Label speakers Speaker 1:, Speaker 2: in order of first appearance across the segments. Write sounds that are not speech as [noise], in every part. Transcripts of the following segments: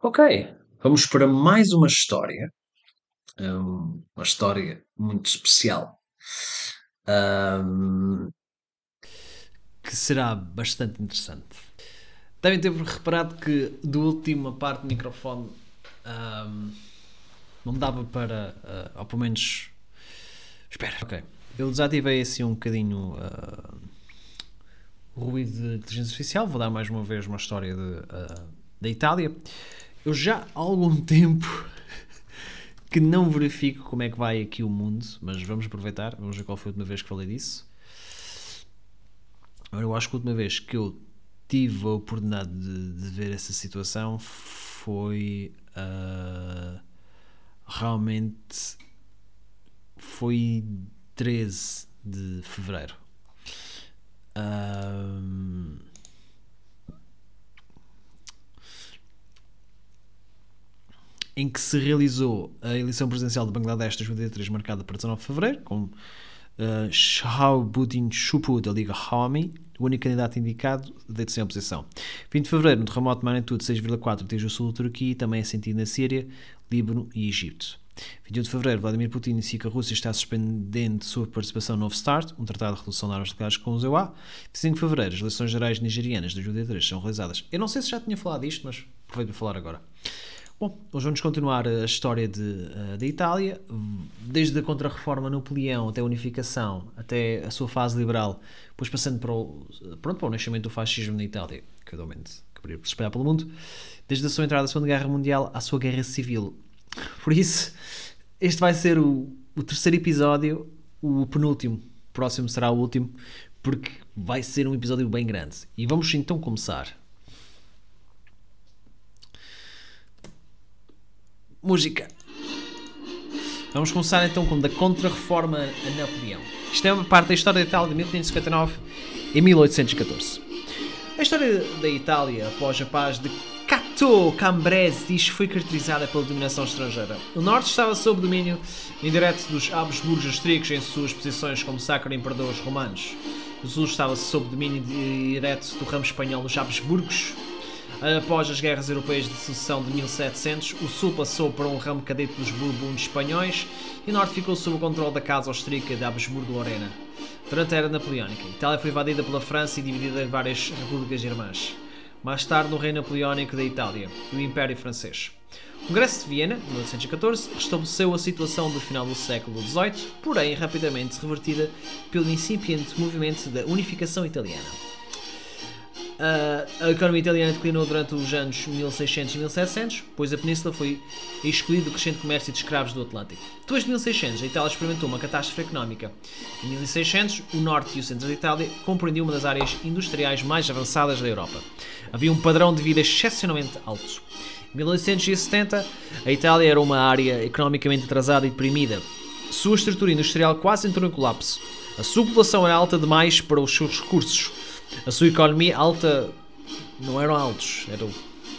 Speaker 1: Ok, vamos para mais uma história. Um, uma história muito especial. Um,
Speaker 2: que será bastante interessante. Devem ter reparado que do última parte do microfone um, não dava para, uh, ou pelo menos. Espera, ok. Eu desativei assim um bocadinho uh, o ruído de inteligência artificial. Vou dar mais uma vez uma história de, uh, da Itália. Eu já há algum [laughs] tempo que não verifico como é que vai aqui o mundo, mas vamos aproveitar. Vamos ver qual foi a última vez que falei disso. Eu acho que a última vez que eu tive a oportunidade de, de ver essa situação foi uh, realmente foi 13 de fevereiro. Uh, em que se realizou a eleição presidencial de Bangladesh de 2003, marcada para 19 de fevereiro, com uh, Shahabuddin Shupu da Liga Hawami, o único candidato indicado deito sem oposição. 20 de fevereiro, um terremoto de magnitude 6,4 atinge o sul da Turquia e também é sentido na Síria, Líbano e Egito. 21 de fevereiro, Vladimir Putin inicia que a Rússia está suspendendo sua participação no Novo START, um tratado de redução de armas nucleares com os EUA. 25 de fevereiro, as eleições gerais nigerianas de 2003 são realizadas. Eu não sei se já tinha falado disto, mas aproveito para falar agora. Bom, hoje vamos continuar a história de, uh, da Itália, desde a Contra-Reforma Napoleão até a Unificação, até a sua fase liberal, depois passando para o, pronto, para o nascimento do fascismo na Itália, que atualmente acabaria por se espalhar pelo mundo, desde a sua entrada na Segunda Guerra Mundial à sua Guerra Civil. Por isso, este vai ser o, o terceiro episódio, o penúltimo, o próximo será o último, porque vai ser um episódio bem grande. E vamos então começar. Música. Vamos começar então com da Contra-Reforma a Napoleão. Isto é uma parte da história da Itália de 1559 e 1814. A história da Itália após a paz de Cato que foi caracterizada pela dominação estrangeira. O norte estava sob domínio indireto dos Habsburgos austríacos em suas posições como sacro imperadores romanos. O sul estava sob domínio direto do ramo espanhol dos Habsburgos Após as guerras europeias de sucessão de 1700, o sul passou para um ramo cadete dos Bourbons espanhóis e o norte ficou sob o controle da Casa Austríaca de Habsburgo-Lorena. Durante a Era Napoleónica, Itália foi invadida pela França e dividida em várias repúblicas irmãs. Mais tarde, no Reino Napoleónico da Itália e o Império Francês. O Congresso de Viena, em 1814, restabeleceu a situação do final do século XVIII, porém rapidamente revertida pelo incipiente movimento da unificação italiana. Uh, a economia italiana declinou durante os anos 1600 e 1700, pois a península foi excluída do crescente comércio de escravos do Atlântico. Depois de 1600, a Itália experimentou uma catástrofe económica. Em 1600, o norte e o centro da Itália compreendiam uma das áreas industriais mais avançadas da Europa. Havia um padrão de vida excepcionalmente alto. Em 1870, a Itália era uma área economicamente atrasada e deprimida. Sua estrutura industrial quase entrou em colapso. A sua população era alta demais para os seus recursos a sua economia alta não eram altos, eram,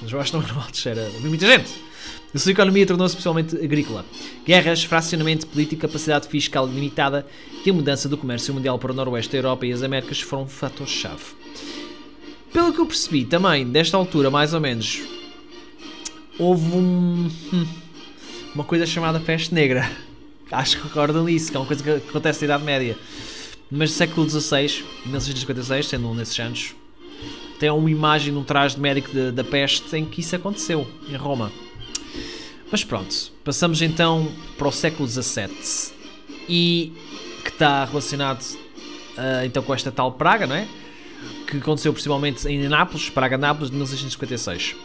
Speaker 2: mas eu acho que não [laughs] eram altos, era muita gente. A sua economia tornou-se especialmente agrícola. Guerras, fracionamento político, capacidade fiscal limitada e a mudança do comércio mundial para o noroeste da Europa e as Américas foram fatores-chave. Pelo que eu percebi, também, desta altura, mais ou menos, houve um, hum, uma coisa chamada peste negra. [laughs] Acho que recordam isso, que é uma coisa que acontece na Idade Média. Mas século XVI, 1656, sendo um desses anos, tem uma imagem de um traje de médico de, da peste em que isso aconteceu, em Roma. Mas pronto, passamos então para o século XVII e que está relacionado uh, então com esta tal praga, não é? Que aconteceu principalmente em Nápoles, Praga-Nápoles, de 1656.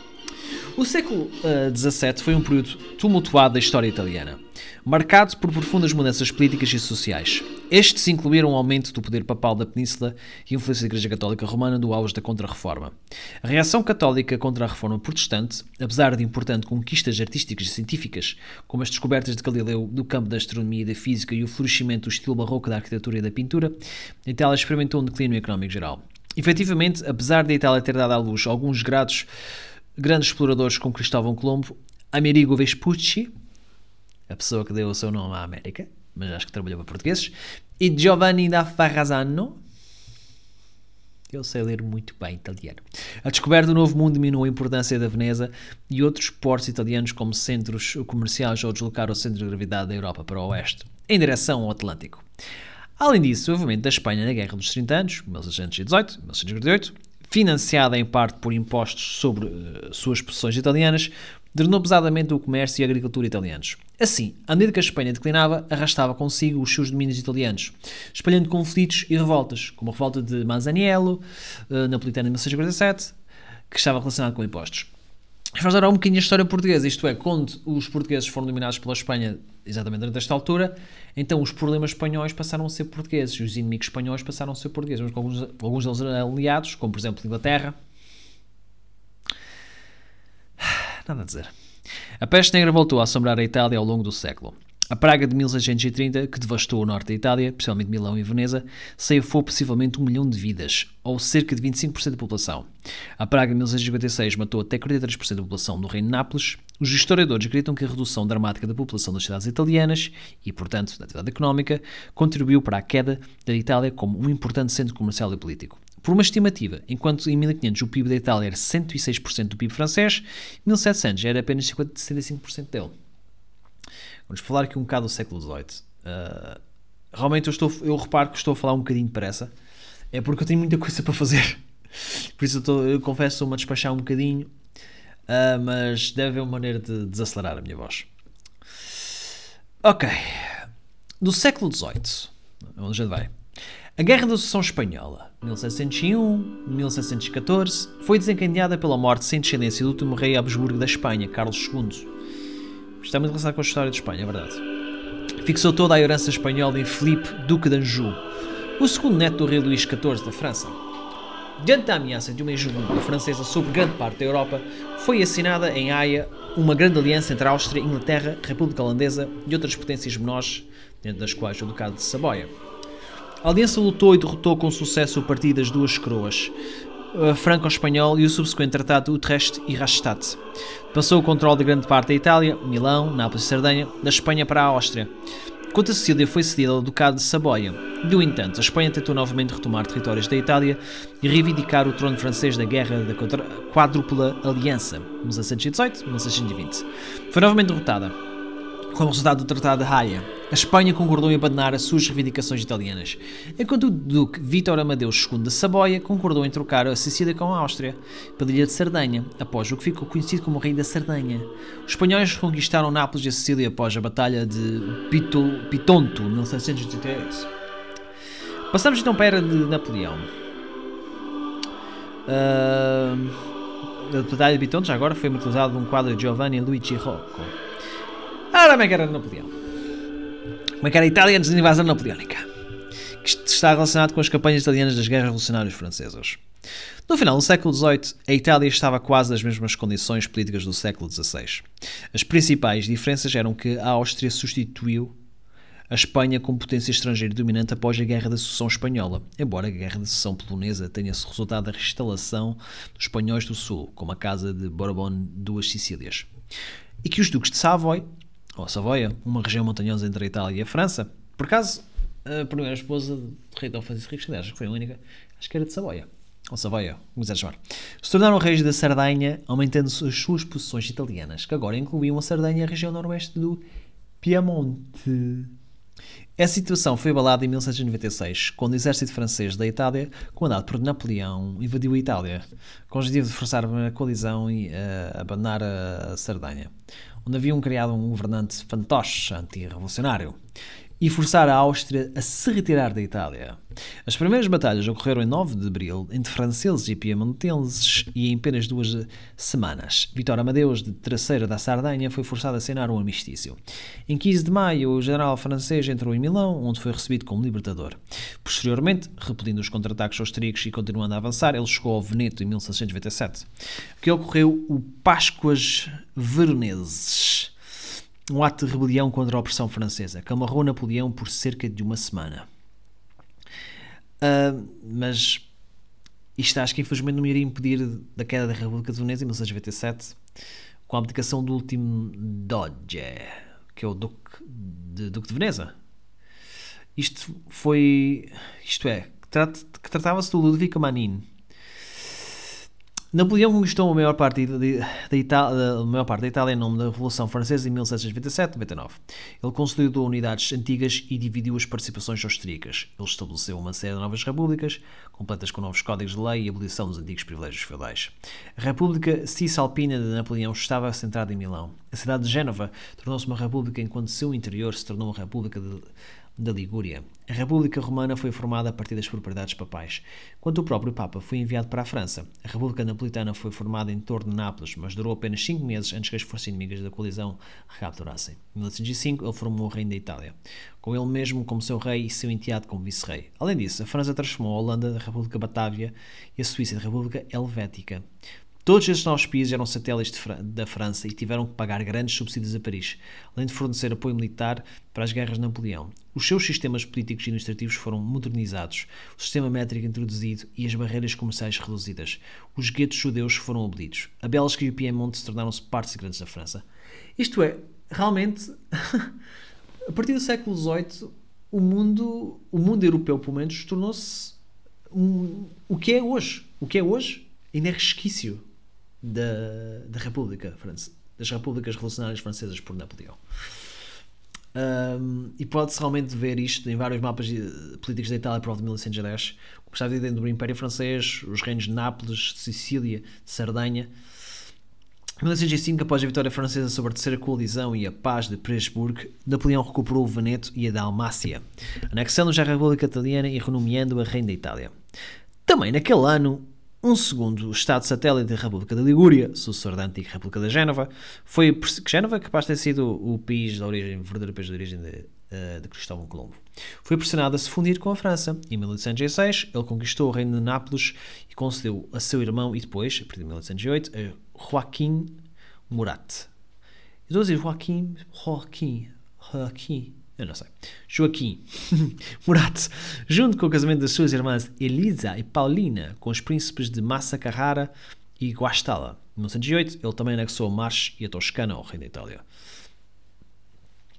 Speaker 2: O século XVII uh, foi um período tumultuado da história italiana, marcado por profundas mudanças políticas e sociais. Estes incluíram o aumento do poder papal da Península e a influência da Igreja Católica Romana do auge da Contra-Reforma. A reação católica contra a Reforma Protestante, apesar de importantes conquistas artísticas e científicas, como as descobertas de Galileu do campo da astronomia e da física e o florescimento do estilo barroco da arquitetura e da pintura, a Itália experimentou um declínio económico geral. Efetivamente, apesar de a Itália ter dado à luz alguns grados grandes exploradores como Cristóvão Colombo, Amerigo Vespucci, a pessoa que deu o seu nome à América, mas acho que trabalhou para portugueses, e Giovanni da Farrasano. Eu sei ler muito bem italiano. A descoberta do Novo Mundo diminuiu a importância da Veneza e outros portos italianos como centros comerciais ao deslocar o centro de gravidade da Europa para o oeste, em direção ao Atlântico. Além disso, o movimento da Espanha na Guerra dos 30 Anos, 1618-1648, financiada em parte por impostos sobre uh, suas possessões italianas, drenou pesadamente o comércio e a agricultura italianos. Assim, à medida que a Espanha declinava, arrastava consigo os seus domínios italianos, espalhando conflitos e revoltas, como a revolta de Masaniello, uh, napolitana de 1647, que estava relacionada com impostos. Dar um bocadinho a história portuguesa, isto é, quando os portugueses foram dominados pela Espanha, exatamente durante esta altura, então os problemas espanhóis passaram a ser portugueses, os inimigos espanhóis passaram a ser portugueses, mas alguns, alguns deles aliados, como por exemplo Inglaterra, [sighs] Nada a dizer. A peste negra voltou a assombrar a Itália ao longo do século. A praga de 1630, que devastou o norte da Itália, especialmente Milão e Veneza, ceifou possivelmente um milhão de vidas, ou cerca de 25% da população. A praga de 1656 matou até 43% da população no reino de Nápoles. Os historiadores acreditam que a redução dramática da população das cidades italianas, e portanto da atividade económica, contribuiu para a queda da Itália como um importante centro comercial e político. Por uma estimativa, enquanto em 1500 o PIB da Itália era 106% do PIB francês, em 1700 era apenas 75% dele. Vamos falar aqui um bocado do século XVIII. Uh, realmente eu, estou, eu reparo que estou a falar um bocadinho depressa. É porque eu tenho muita [laughs] coisa para fazer. Por isso eu, estou, eu confesso, estou-me a despachar um bocadinho. Uh, mas deve haver uma maneira de desacelerar a minha voz. Ok. Do século XVIII, onde já vai? A Guerra da Sucessão Espanhola, 1701-1714, foi desencadeada pela morte sem descendência do último rei Habsburgo da Espanha, Carlos II. Está muito relacionado com a história de Espanha, é verdade. Fixou toda a herança espanhola em Filipe, Duque de Anjou, o segundo neto do rei Luís XIV da França. Diante da ameaça de uma hegemonia francesa sobre grande parte da Europa, foi assinada em Haia uma grande aliança entre a Áustria, Inglaterra, República Holandesa e outras potências menores, dentro das quais o Ducado de Saboia. A aliança lutou e derrotou com sucesso o partido das duas coroas, franco-espanhol e o subsequente Tratado Utrecht e Rastatt. Passou o controle de grande parte da Itália, Milão, Nápoles e Sardenha, da Espanha para a Áustria. Quanto a Sicília foi cedida ao Ducado de Saboia. No entanto, a Espanha tentou novamente retomar territórios da Itália e reivindicar o trono francês da Guerra da Quádrupla Aliança, 1618-1620. Foi novamente derrotada como resultado do Tratado de Haia, a Espanha concordou em abandonar as suas reivindicações italianas, enquanto o Duque Vítor Amadeus II de Saboia concordou em trocar a Sicília com a Áustria pela ilha de Sardenha, após o que ficou conhecido como o Rei da Sardenha. Os espanhóis conquistaram Nápoles e a Sicília após a Batalha de Pito, Pitonto, em 1688. Passamos então para a era de Napoleão. Uh, a Batalha de Pitonto, já agora, foi utilizado num quadro de Giovanni Luigi Rocco. Ora, como é que era Napoleão? Como é que era a Itália antes da invasão napoleónica? Que está relacionado com as campanhas italianas das guerras revolucionárias francesas. No final do século XVIII, a Itália estava quase nas mesmas condições políticas do século XVI. As principais diferenças eram que a Áustria substituiu a Espanha como potência estrangeira dominante após a Guerra da Sucessão Espanhola, embora a Guerra da Sucessão Polonesa tenha resultado da reinstalação dos espanhóis do Sul, como a Casa de Borbón duas Sicílias, e que os duques de Savoy ou Savoia, uma região montanhosa entre a Itália e a França. Por acaso, a primeira esposa do rei Dom Francisco Henriques, que foi a única, acho que era de Savoia. Ou Savoia, como quiser chamar. Se tornaram reis da Sardanha, aumentando as suas posições italianas, que agora incluíam a Sardanha e a região noroeste do Piemonte. Essa situação foi abalada em 1796, quando o exército francês da Itália, comandado por Napoleão, invadiu a Itália, com o objetivo de forçar a coalizão e uh, abandonar a Sardanha onde haviam criado um governante fantoche anti-revolucionário e forçar a Áustria a se retirar da Itália. As primeiras batalhas ocorreram em 9 de abril entre franceses e piemonteses e em apenas duas semanas. Vitor Amadeus, de Terceira da Sardanha, foi forçado a assinar um armistício. Em 15 de maio, o general francês entrou em Milão, onde foi recebido como libertador. Posteriormente, repelindo os contra-ataques austríacos e continuando a avançar, ele chegou ao Veneto em 1697. O que ocorreu o Páscoas Veroneses um ato de rebelião contra a opressão francesa, que amarrou Napoleão por cerca de uma semana. Uh, mas isto acho que infelizmente não iria impedir da queda da República de Veneza em 1697, com a abdicação do último Doge, que é o Duque de, Duque de Veneza. Isto foi. Isto é, que tratava-se do Ludovico Manin. Napoleão conquistou a maior parte da, Itália, a maior parte da Itália em nome da Revolução Francesa em 1727-99. Ele consolidou unidades antigas e dividiu as participações austríacas. Ele estabeleceu uma série de novas repúblicas, completas com novos códigos de lei e abolição dos antigos privilégios feudais. A República Cisalpina de Napoleão estava centrada em Milão. A cidade de Génova tornou-se uma república enquanto seu interior se tornou uma república de da Ligúria. A República Romana foi formada a partir das propriedades papais. Quando o próprio Papa foi enviado para a França, a República Napolitana foi formada em torno de Nápoles, mas durou apenas cinco meses antes que as forças inimigas da coalizão recapturassem. Em 1805, ele formou o Reino da Itália, com ele mesmo como seu rei e seu enteado como vice-rei. Além disso, a França transformou a Holanda da República Batávia e a Suíça da República Helvética. Todos estes novos países eram satélites da França e tiveram que pagar grandes subsídios a Paris, além de fornecer apoio militar para as guerras de Napoleão. Os seus sistemas políticos e administrativos foram modernizados, o sistema métrico introduzido e as barreiras comerciais reduzidas. Os guetos judeus foram abolidos. A Bélgica e o Piemonte se tornaram-se partes grandes da França. Isto é, realmente, [laughs] a partir do século XVIII, o mundo, o mundo europeu, pelo menos, tornou-se um, o que é hoje. O que é hoje ainda é resquício da, da República das Repúblicas Revolucionárias Francesas por Napoleão. Um, e pode-se realmente ver isto em vários mapas políticos da Itália por volta de 1910, como está dentro do Império Francês, os reinos de Nápoles, Sicília, Sardanha. Em 1905, após a vitória francesa sobre a Terceira Coalizão e a paz de Presburg, Napoleão recuperou o Veneto e a Dalmácia, anexando-os à República Italiana e renomeando-a Reino da Itália. Também naquele ano, um segundo Estado satélite da República da Ligúria, sucessor da antiga República da Génova, foi Génova capaz de ter sido o país da origem, verdadeiro país de origem de, uh, de Cristóvão Colombo. Foi pressionado a se fundir com a França. Em 1806, ele conquistou o reino de Nápoles e concedeu a seu irmão e depois, a partir de 1808, a Joaquim Murat. Eu estou a dizer Joaquim, Joaquim, Joaquim, eu não sei. Joaquim [laughs] Murat, junto com o casamento das suas irmãs Elisa e Paulina com os príncipes de Massa Carrara e Guastalla. Em 1908, ele também anexou Marche e a Toscana ao reino da Itália.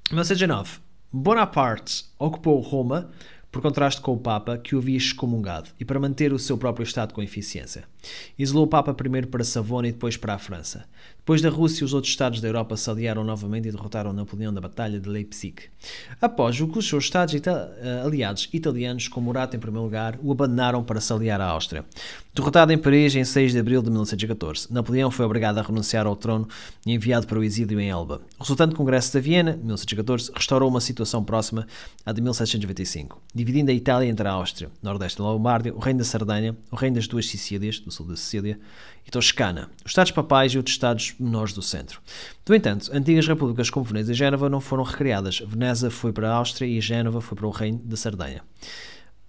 Speaker 2: Em 1919, Bonaparte ocupou Roma por contraste com o Papa, que o havia excomungado, e para manter o seu próprio Estado com eficiência. Isolou o Papa primeiro para Savona e depois para a França. Depois da Rússia, os outros Estados da Europa se aliaram novamente e derrotaram Napoleão na Batalha de Leipzig. Após o que os seus Estados ita eh, aliados italianos, com Murat em primeiro lugar, o abandonaram para se aliar à Áustria. Derrotado em Paris em 6 de abril de 1914, Napoleão foi obrigado a renunciar ao trono e enviado para o exílio em Elba. O resultante Congresso de Viena, 1914, restaurou uma situação próxima à de 1795, dividindo a Itália entre a Áustria, Nordeste da Lombardia, o Reino da Sardanha, o Reino das Duas Sicílias, do sul da Sicília, e Toscana, os Estados Papais e outros Estados menores do centro. No entanto, antigas repúblicas como Veneza e Génova não foram recriadas. Veneza foi para a Áustria e Génova foi para o Reino da Sardanha.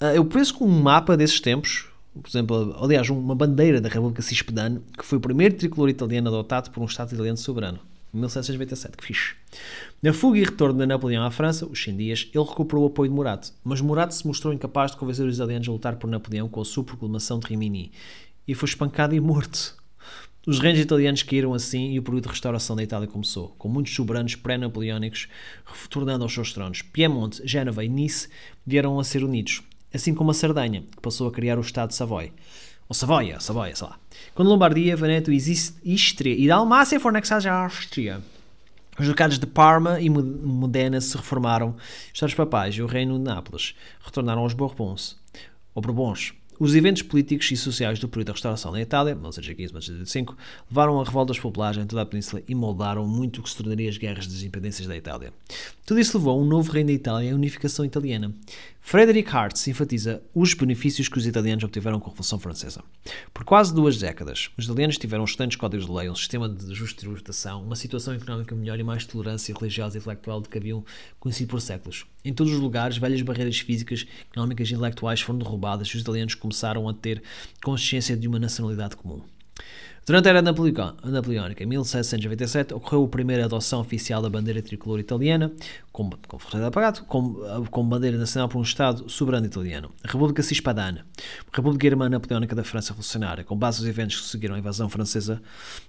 Speaker 2: Ah, eu penso que um mapa desses tempos, por exemplo, aliás, uma bandeira da República Cispedane, que foi o primeiro tricolor italiano adotado por um Estado italiano soberano. Em 1797, que fixe. Na fuga e retorno de Napoleão à França, os 100 dias, ele recuperou o apoio de Murat, mas Murat se mostrou incapaz de convencer os italianos a lutar por Napoleão com a sua proclamação de Rimini e foi espancado e morto. Os reinos italianos caíram assim e o período de restauração da Itália começou, com muitos soberanos pré-napoleónicos retornando aos seus tronos. Piemonte, Génova e Nice vieram a ser unidos, assim como a Sardanha, que passou a criar o Estado de Savoy. Ou Savoia, Savoia, sei lá. Quando Lombardia, Veneto, Istria e Dalmácia foram anexados à Áustria, os ducados de Parma e Modena se reformaram, os Estados Papais e o Reino de Nápoles retornaram aos Bourbons, ou Bourbons, os eventos políticos e sociais do período da restauração na Itália, 1915-1985, levaram a revoltas populares em toda a península e moldaram muito o que se tornaria as guerras das independências da Itália. Tudo isso levou a um novo reino da Itália e a unificação italiana. Frederick Hartz enfatiza os benefícios que os italianos obtiveram com a Revolução Francesa. Por quase duas décadas, os italianos tiveram excelentes códigos de lei, um sistema de justa tributação, uma situação económica melhor e mais tolerância religiosa e intelectual do que haviam conhecido por séculos. Em todos os lugares, velhas barreiras físicas, económicas e intelectuais foram derrubadas e os italianos começaram a ter consciência de uma nacionalidade comum. Durante a Era Napoleónica, em 1797, ocorreu a primeira adoção oficial da bandeira tricolor italiana, com, com apagado, como, como bandeira nacional por um Estado soberano italiano, a República Cispadana, República Irmã Napoleónica da França Revolucionária, com base nos eventos que seguiram a invasão francesa,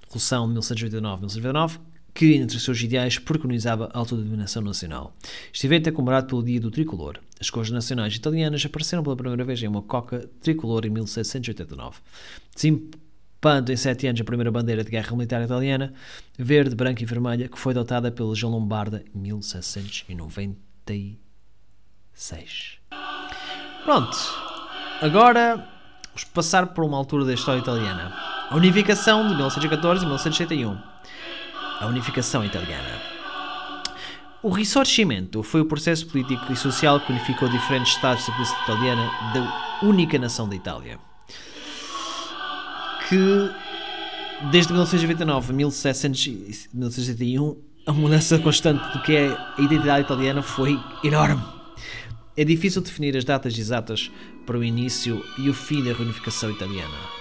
Speaker 2: Revolução de 1789-1999, que, entre os seus ideais, preconizava a autodeterminação nacional. Este evento é comemorado pelo Dia do Tricolor. As cores nacionais italianas apareceram pela primeira vez em uma coca tricolor em 1789. Desempenhando em sete anos a primeira bandeira de guerra militar italiana, verde, branca e vermelha, que foi adotada pela Legião Lombarda em 1796. Pronto, agora vamos passar por uma altura da história italiana. A unificação de 1914 e 1961 a unificação italiana. O Risorgimento foi o processo político e social que unificou diferentes estados da polícia italiana da única nação da Itália. Que, desde 1929 a 1761, a mudança constante do que é a identidade italiana foi enorme. É difícil definir as datas exatas para o início e o fim da reunificação italiana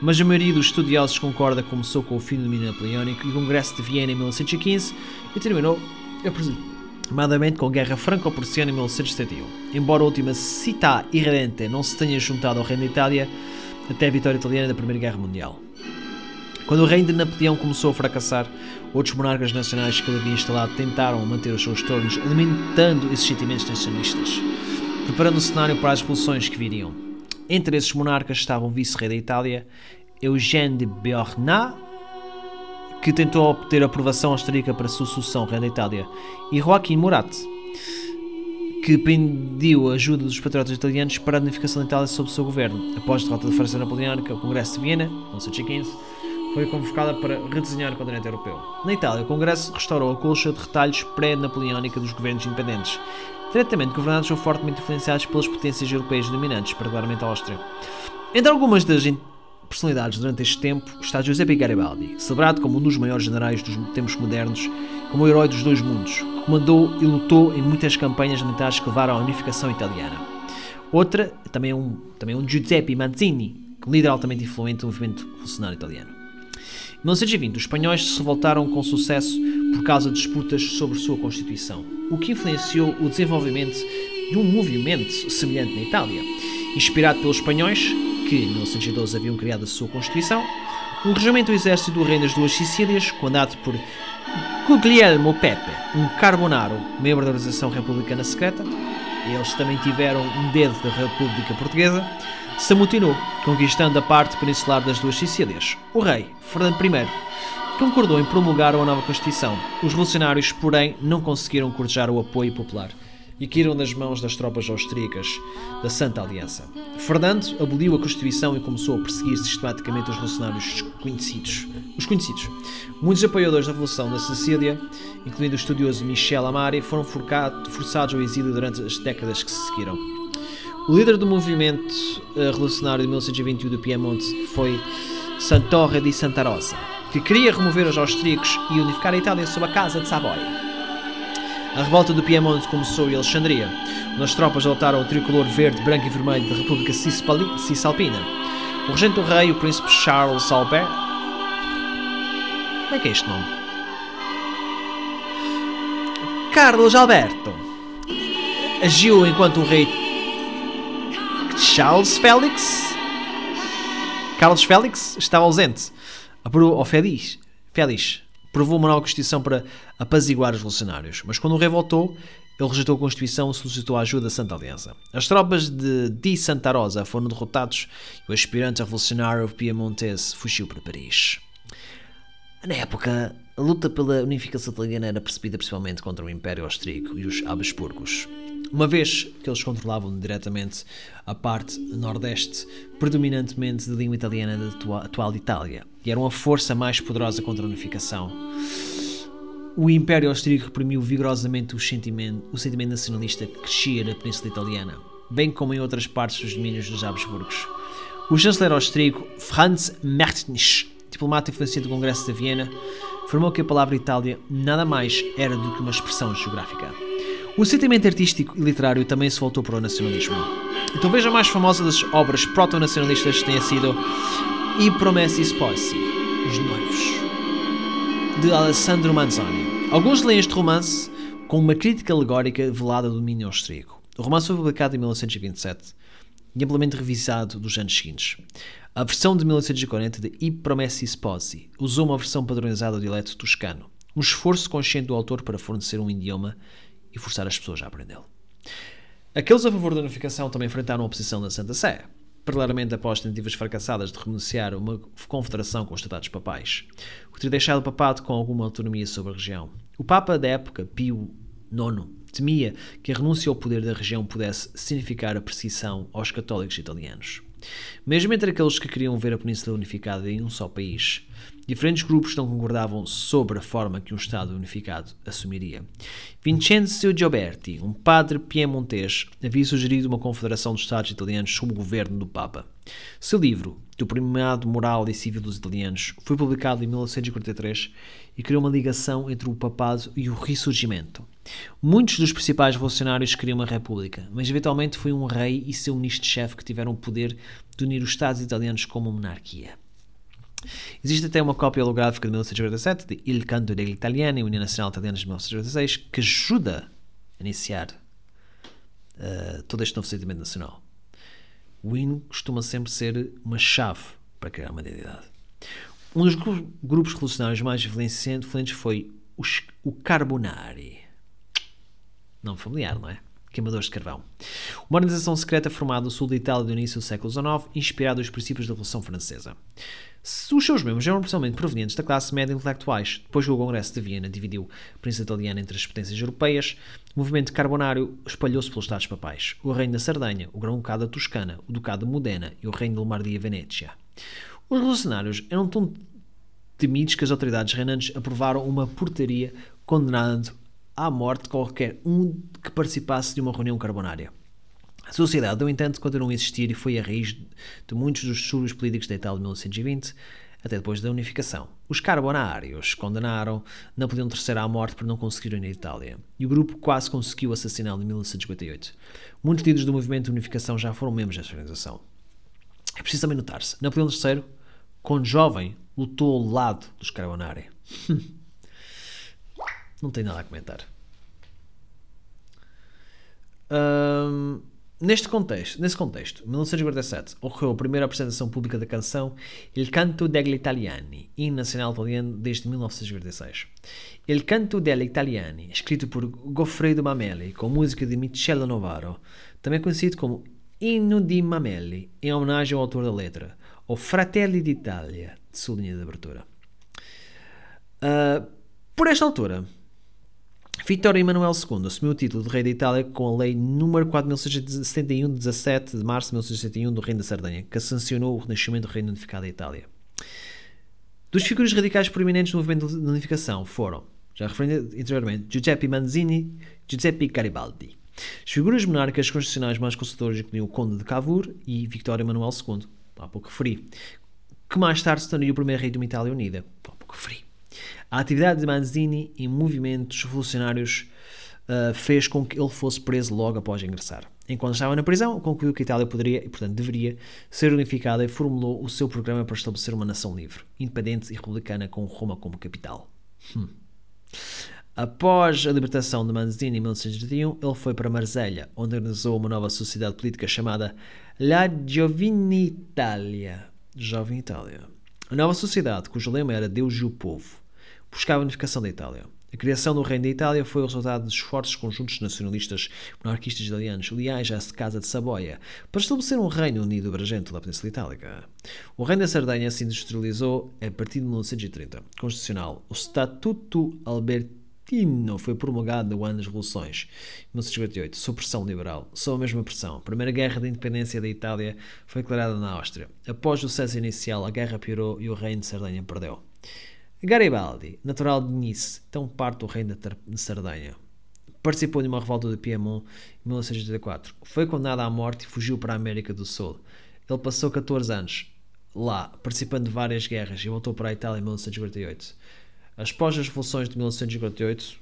Speaker 2: mas a maioria dos estudiosos concorda que começou com o fim do domínio napoleónico e o Congresso de Viena em 1915 e terminou aproximadamente com a Guerra Franco-Prussiana em 1971. Embora a última cita irredente não se tenha juntado ao reino da Itália até a vitória italiana da Primeira Guerra Mundial. Quando o reino de Napoleão começou a fracassar, outros monarcas nacionais que ele havia instalado tentaram manter os seus tornos, alimentando esses sentimentos nacionalistas, preparando o cenário para as revoluções que viriam. Entre esses monarcas estava o vice-rei da Itália, Eugène de Beauharnais, que tentou obter aprovação austríaca para a sucessão rei da Itália, e Joaquim Murat, que pediu ajuda dos patriotas italianos para a unificação da Itália sob seu governo. Após a derrota da França Napoleónica, o Congresso de Viena, 1915, foi convocada para redesenhar o continente europeu. Na Itália, o Congresso restaurou a colcha de retalhos pré-napoleónica dos governos independentes, diretamente governados ou fortemente influenciados pelas potências europeias dominantes, particularmente a Áustria. Entre algumas das personalidades durante este tempo está Giuseppe Garibaldi, celebrado como um dos maiores generais dos tempos modernos, como o herói dos dois mundos, que comandou e lutou em muitas campanhas militares que levaram à unificação italiana. Outra, também um, também um Giuseppe Mazzini, líder altamente influente do movimento revolucionário italiano. Em 1920, os espanhóis se revoltaram com sucesso por causa de disputas sobre sua Constituição, o que influenciou o desenvolvimento de um movimento semelhante na Itália. Inspirado pelos espanhóis, que em 1912 haviam criado a sua Constituição, um regimento do exército do Reino das Duas Sicílias, comandado por Guglielmo Pepe, um carbonaro, membro da Organização Republicana Secreta, eles também tiveram um dedo da República Portuguesa, se amotinou, conquistando a parte peninsular das duas Sicílias. O rei, Fernando I, concordou em promulgar uma nova Constituição. Os revolucionários, porém, não conseguiram cortejar o apoio popular e caíram nas mãos das tropas austríacas da Santa Aliança. Fernando aboliu a Constituição e começou a perseguir sistematicamente os revolucionários conhecidos. Os conhecidos. Muitos apoiadores da Revolução da Sicília, incluindo o estudioso Michel Amari, foram forçados ao exílio durante as décadas que se seguiram. O líder do movimento eh, revolucionário de 1921 do Piemonte foi Santorre di Santa Rosa, que queria remover os austríacos e unificar a Itália sob a Casa de Savoia. A revolta do Piemonte começou em Alexandria, onde as tropas adotaram o tricolor verde, branco e vermelho da República Cisalpina. O regente do rei, o príncipe Charles Albert. Como é que é este nome? Carlos Alberto agiu enquanto o rei Charles Félix. Carlos Félix estava ausente. Aprovou, ou Félix, Félix provou uma nova Constituição para apaziguar os revolucionários, mas quando o rei voltou, ele rejeitou a Constituição e solicitou a ajuda da Santa Aliança. As tropas de Di Santa Rosa foram derrotados e o aspirante revolucionário piemontese fugiu para Paris. Na época, a luta pela unificação italiana era percebida principalmente contra o Império Austríaco e os Habsburgos uma vez que eles controlavam diretamente a parte nordeste, predominantemente da língua italiana da atual, Itália, e eram a força mais poderosa contra a unificação. O Império Austríaco reprimiu vigorosamente o sentimento, o sentimento nacionalista que crescia na Península Italiana, bem como em outras partes dos domínios dos Habsburgos. O chanceler austríaco Franz Metternich, diplomata influenciante do Congresso de Viena, afirmou que a palavra Itália nada mais era do que uma expressão geográfica. O sentimento artístico e literário também se voltou para o nacionalismo. Então talvez a mais famosa das obras proto-nacionalistas tenha sido I Promessi Sposi, Os Noivos, de Alessandro Manzoni. Alguns leem este romance com uma crítica alegórica velada do domínio austríaco. O romance foi publicado em 1927 e amplamente revisado dos anos seguintes. A versão de 1940 de I Promessi Sposi usou uma versão padronizada do dialeto toscano Um esforço consciente do autor para fornecer um idioma e forçar as pessoas a aprendê-lo. Aqueles a favor da unificação também enfrentaram a oposição da Santa Sé, paralelamente após tentativas fracassadas de renunciar a uma confederação com os tratados papais, o que teria deixado o papado com alguma autonomia sobre a região. O Papa da época, Pio IX, temia que a renúncia ao poder da região pudesse significar a perseguição aos católicos italianos. Mesmo entre aqueles que queriam ver a Península unificada em um só país, diferentes grupos não concordavam sobre a forma que um Estado unificado assumiria. Vincenzo Gioberti, um padre piemontês, havia sugerido uma confederação dos Estados italianos sob o governo do Papa. Seu livro, Do Primado Moral e Civil dos Italianos, foi publicado em 1943 e criou uma ligação entre o papado e o ressurgimento. Muitos dos principais revolucionários queriam uma república, mas eventualmente foi um rei e seu ministro-chefe que tiveram o poder de unir os Estados italianos como monarquia. Existe até uma cópia holográfica de 1947 de Il Canto degli Italiani, União Nacional Italiana de 1946, que ajuda a iniciar uh, todo este novo sentimento nacional. O hino costuma sempre ser uma chave para criar uma identidade. Um dos grupos revolucionários mais influentes foi os, o Carbonari. Nome familiar, não é? Queimadores de carvão. Uma organização secreta formada no sul da Itália do início do século XIX, inspirada nos princípios da Revolução Francesa. Os seus membros eram principalmente provenientes da classe média intelectuais. Depois que o Congresso de Viena dividiu a Príncipe Italiana entre as potências europeias, o movimento carbonário espalhou-se pelos Estados Papais, o Reino da Sardanha, o Grão-Ducado da Toscana, o Ducado de Modena e o Reino de Lombardia-Venécia. Os revolucionários eram tão temidos que as autoridades reinantes aprovaram uma portaria condenando à morte qualquer um que participasse de uma reunião carbonária. A sociedade, no entanto, continuou a existir e foi a raiz de muitos dos distúrbios políticos da Itália de 1920 até depois da unificação. Os carbonários condenaram Napoleão III à morte por não conseguir unir a Itália, e o grupo quase conseguiu assassiná-lo em 1958. Muitos líderes do movimento de unificação já foram membros desta organização. É preciso também notar-se, Napoleão III, quando jovem, lutou ao lado dos Carbonari. [laughs] não tem nada a comentar. Um, Neste contexto, nesse contexto, em 1947, ocorreu a primeira apresentação pública da canção Il Canto degli Italiani, hino nacional italiano desde 1946. Il Canto degli Italiani, escrito por Goffredo Mameli, com música de Michele Novaro, também conhecido como Hino di Mameli, em homenagem ao autor da letra, o Fratelli d'Italia, de sua linha de abertura. Uh, por esta altura, Vitório Emanuel II assumiu o título de rei da Itália com a lei número 4671 de 17 de março de 1961 do Reino da Sardanha, que sancionou o renascimento do Reino Unificado da Itália. Dos figuras radicais proeminentes no movimento de unificação foram, já referi anteriormente, Giuseppe Manzini Giuseppe Garibaldi. As figuras monárquicas constitucionais mais conservadoras incluíam o Conde de Cavour e Victório Emanuel II, há pouco referi, que mais tarde se tornaria o primeiro rei de uma Itália unida, há pouco referi. A atividade de Manzini em movimentos revolucionários uh, fez com que ele fosse preso logo após ingressar. Enquanto estava na prisão, concluiu que a Itália poderia e, portanto, deveria ser unificada e formulou o seu programa para estabelecer uma nação livre, independente e republicana com Roma como capital. Hum. Após a libertação de Manzini em 1931, ele foi para Marselha, onde organizou uma nova sociedade política chamada La Giovine Italia. Jovem Itália. A nova sociedade, cujo lema era Deus e o Povo, buscava a unificação da Itália. A criação do Reino da Itália foi o resultado de esforços conjuntos nacionalistas monarquistas italianos, leais à Casa de Saboia, para estabelecer um reino unido abrangente da Península Itálica. O Reino da Sardanha se industrializou a partir de 1930. Constitucional, o Statuto Albertino foi promulgado no ano das Revoluções, 1958, sob pressão liberal. Sob a mesma pressão, a Primeira Guerra da Independência da Itália foi declarada na Áustria. Após o cessar inicial, a guerra piorou e o Reino de Sardanha perdeu. Garibaldi, natural de Nice, tão parte do reino de Sardanha. Participou de uma revolta de Piemont em 1984. Foi condenado à morte e fugiu para a América do Sul. Ele passou 14 anos lá, participando de várias guerras e voltou para a Itália em 1948. Após as revoluções de 1948,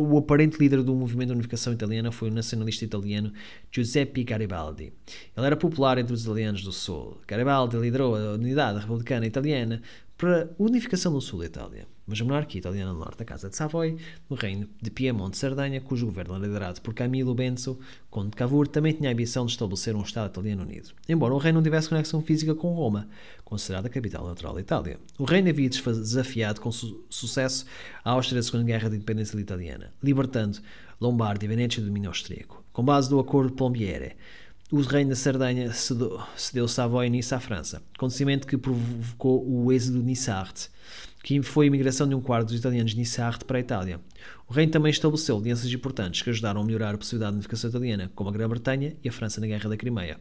Speaker 2: o aparente líder do movimento de unificação italiana foi o nacionalista italiano Giuseppe Garibaldi. Ele era popular entre os italianos do Sul. Garibaldi liderou a unidade republicana italiana para a unificação do sul da Itália, mas a monarquia italiana no norte da Casa de Savoy, no reino de Piemonte Sardanha, cujo governo era liderado por Camilo Benso, conde de Cavour, também tinha a ambição de estabelecer um Estado italiano unido, embora o reino não tivesse conexão física com Roma, considerada a capital natural da Itália. O reino havia desafiado com su sucesso a Áustria da Segunda Guerra de Independência Italiana, libertando Lombardia e Venécia do domínio austríaco. Com base no Acordo de Plombiere, o reino da Sardanha cedeu, cedeu Savoy e Nice à França, acontecimento que provocou o êxodo Nissart, que foi a imigração de um quarto dos italianos de Nissart para a Itália. O reino também estabeleceu alianças importantes que ajudaram a melhorar a possibilidade de unificação italiana, como a Grã-Bretanha e a França na Guerra da Crimeia.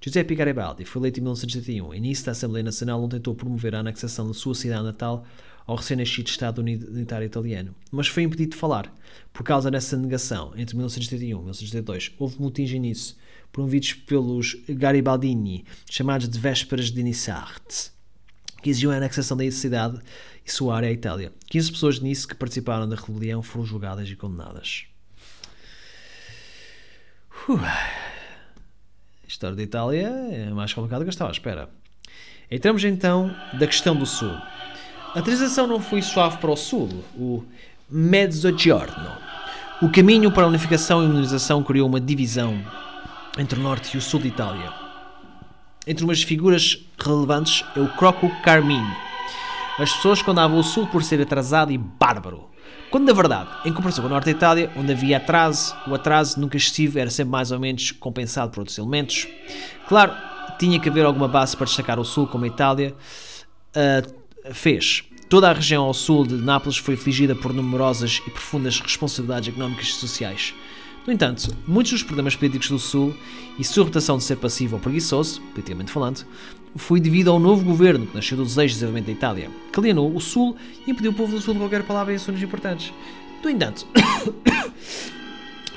Speaker 2: Giuseppe Garibaldi foi eleito em 1971 e nisso da Assembleia Nacional não tentou promover a anexação da sua cidade natal ao recém-nascido Estado Unitário Italiano, mas foi impedido de falar. Por causa dessa negação, entre 1971 e 1972, houve motins nisso promovidos pelos Garibaldini, chamados de Vésperas de Nissart, que exigiam a anexação da cidade e sua área à Itália. 15 pessoas Nice que participaram da rebelião foram julgadas e condenadas. A história da Itália é mais complicada que eu estava à espera. Entramos então da questão do Sul. A transição não foi suave para o Sul, o Mezzogiorno. O caminho para a unificação e imunização criou uma divisão entre o norte e o sul de Itália. Entre umas figuras relevantes é o Croco Carmine. As pessoas condenavam o sul por ser atrasado e bárbaro. Quando, na verdade, em comparação com o norte da Itália, onde havia atraso, o atraso nunca excessivo era sempre mais ou menos compensado por outros elementos. Claro, tinha que haver alguma base para destacar o sul, como a Itália uh, fez. Toda a região ao sul de Nápoles foi afligida por numerosas e profundas responsabilidades económicas e sociais. No entanto, muitos dos problemas políticos do Sul e sua reputação de ser passivo ou preguiçoso, politicamente falando, foi devido ao novo governo que nasceu do desejo de desenvolvimento da Itália, que alienou o Sul e impediu o povo do Sul de qualquer palavra em assuntos importantes. No entanto,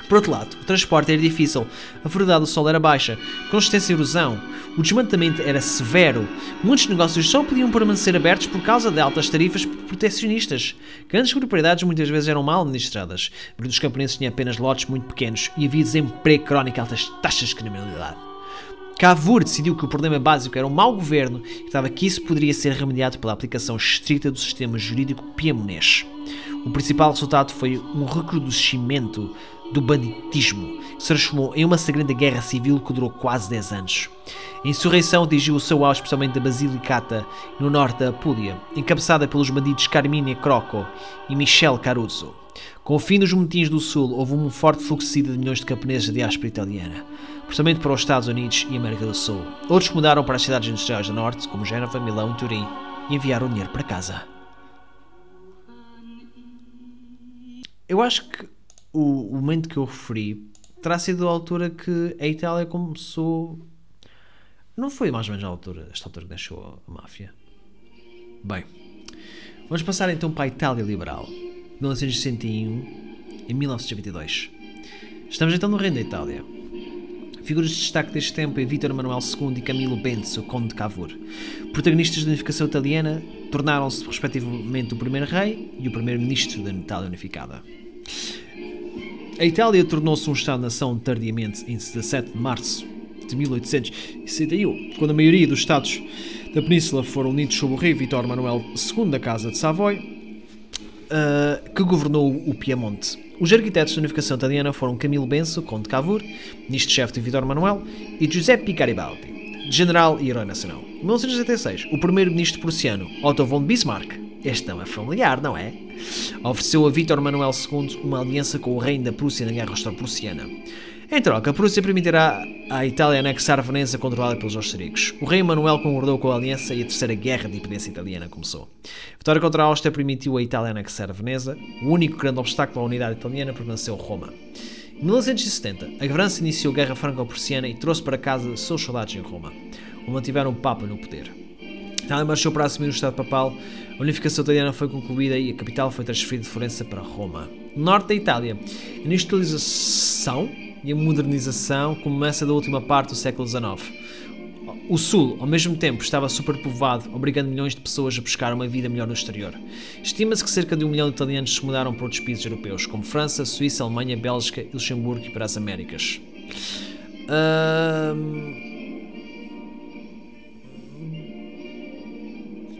Speaker 2: por outro lado, o transporte era difícil, a velocidade do sol era baixa, consistência e erosão, o desmantelamento era severo, muitos negócios só podiam permanecer abertos por causa de altas tarifas protecionistas. Grandes propriedades muitas vezes eram mal administradas, os camponeses tinham apenas lotes muito pequenos e havia desemprego crónico e altas taxas de criminalidade. Cavour decidiu que o problema básico era o mau governo e estava que isso poderia ser remediado pela aplicação estrita do sistema jurídico piemonês. O principal resultado foi um recrudescimento do banditismo, que se transformou em uma sagrada guerra civil que durou quase 10 anos. A insurreição atingiu o seu auge especialmente da Basilicata, no norte da Apulia, encabeçada pelos bandidos Carmine Croco e Michel Caruso. Com o fim dos motins do Sul, houve um forte fluxo de milhões de camponeses da diáspora italiana, principalmente para os Estados Unidos e América do Sul. Outros mudaram para as cidades industriais do norte, como Génova, Milão e Turim, e enviaram dinheiro para casa. Eu acho que o, o momento que eu referi terá sido a altura que a Itália começou. Não foi mais ou menos a altura, esta altura que deixou a máfia. Bem, vamos passar então para a Itália Liberal, 1961 em 1922. Estamos então no Reino da Itália. Figuras de destaque deste tempo é Vítor Manuel II e Camilo Benso, Conde de Cavour. Protagonistas da unificação italiana, tornaram-se respectivamente o primeiro rei e o primeiro-ministro da Itália unificada. A Itália tornou-se um Estado-nação tardiamente em 17 de março de 1861, quando a maioria dos Estados da Península foram unidos sob o rei Vítor Manuel II da Casa de Savoy, uh, que governou o Piemonte. Os arquitetos da unificação italiana foram Camilo Benso, conde de Cavour, ministro-chefe de Vítor Manuel, e Giuseppe Garibaldi, general e herói nacional. Em 1976, o primeiro-ministro prussiano, Otto von Bismarck, este não é familiar, não é? Ofereceu a Vítor Manuel II uma aliança com o reino da Prússia na Guerra Austro-Prussiana. Em troca, a Prússia permitirá à Itália anexar a Veneza controlada pelos austríacos. O rei Manuel concordou com a aliança e a Terceira Guerra de Independência Italiana começou. A vitória contra a Áustria permitiu a Itália anexar a Veneza. O único grande obstáculo à unidade italiana permaneceu Roma. Em 1970, a França iniciou a Guerra Franco-Prussiana e trouxe para casa seus soldados em Roma, onde mantiveram o Papa no poder. Itália marchou para assumir o Estado Papal a unificação italiana foi concluída e a capital foi transferida de Florença para Roma. No norte da Itália, a industrialização e a modernização começa da última parte do século XIX. O sul, ao mesmo tempo, estava superpovoado, obrigando milhões de pessoas a buscar uma vida melhor no exterior. Estima-se que cerca de um milhão de italianos se mudaram para outros países europeus, como França, Suíça, Alemanha, Bélgica, Luxemburgo e para as Américas.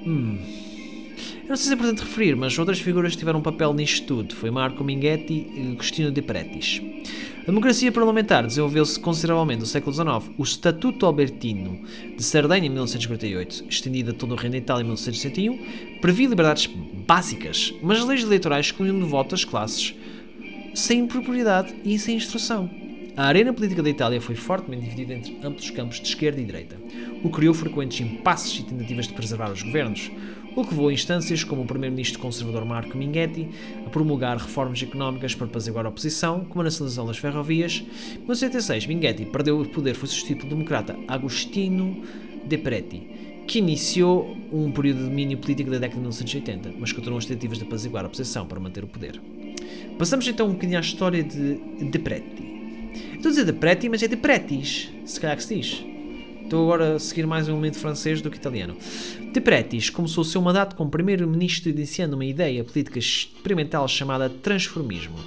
Speaker 2: Hum... Eu não sei se é importante referir, mas outras figuras tiveram um papel nisto tudo. Foi Marco Minghetti e Agostino de Pretis. A democracia parlamentar desenvolveu-se consideravelmente no século XIX. O Estatuto Albertino de Sardenha, em 1948, estendido a todo o reino da Itália em 1961, previa liberdades básicas, mas as leis eleitorais excluíam de voto as classes sem propriedade e sem instrução. A arena política da Itália foi fortemente dividida entre amplos campos de esquerda e direita, o que criou frequentes impasses e tentativas de preservar os governos o que levou instâncias como o primeiro-ministro conservador Marco Minghetti a promulgar reformas económicas para apaziguar a oposição, como a nacionalização das ferrovias. Em 1986, Minghetti perdeu o poder foi substituído pelo democrata Agostino De Preti, que iniciou um período de domínio político da década de 1980, mas continuou as tentativas de apaziguar a oposição para manter o poder. Passamos então um bocadinho à história de De Preti. Estou a dizer De Preti, mas é De Pretis, se calhar que se diz. Estou agora a seguir mais um elemento francês do que italiano. De Pretis começou o seu mandato como primeiro-ministro iniciando uma ideia política experimental chamada transformismo.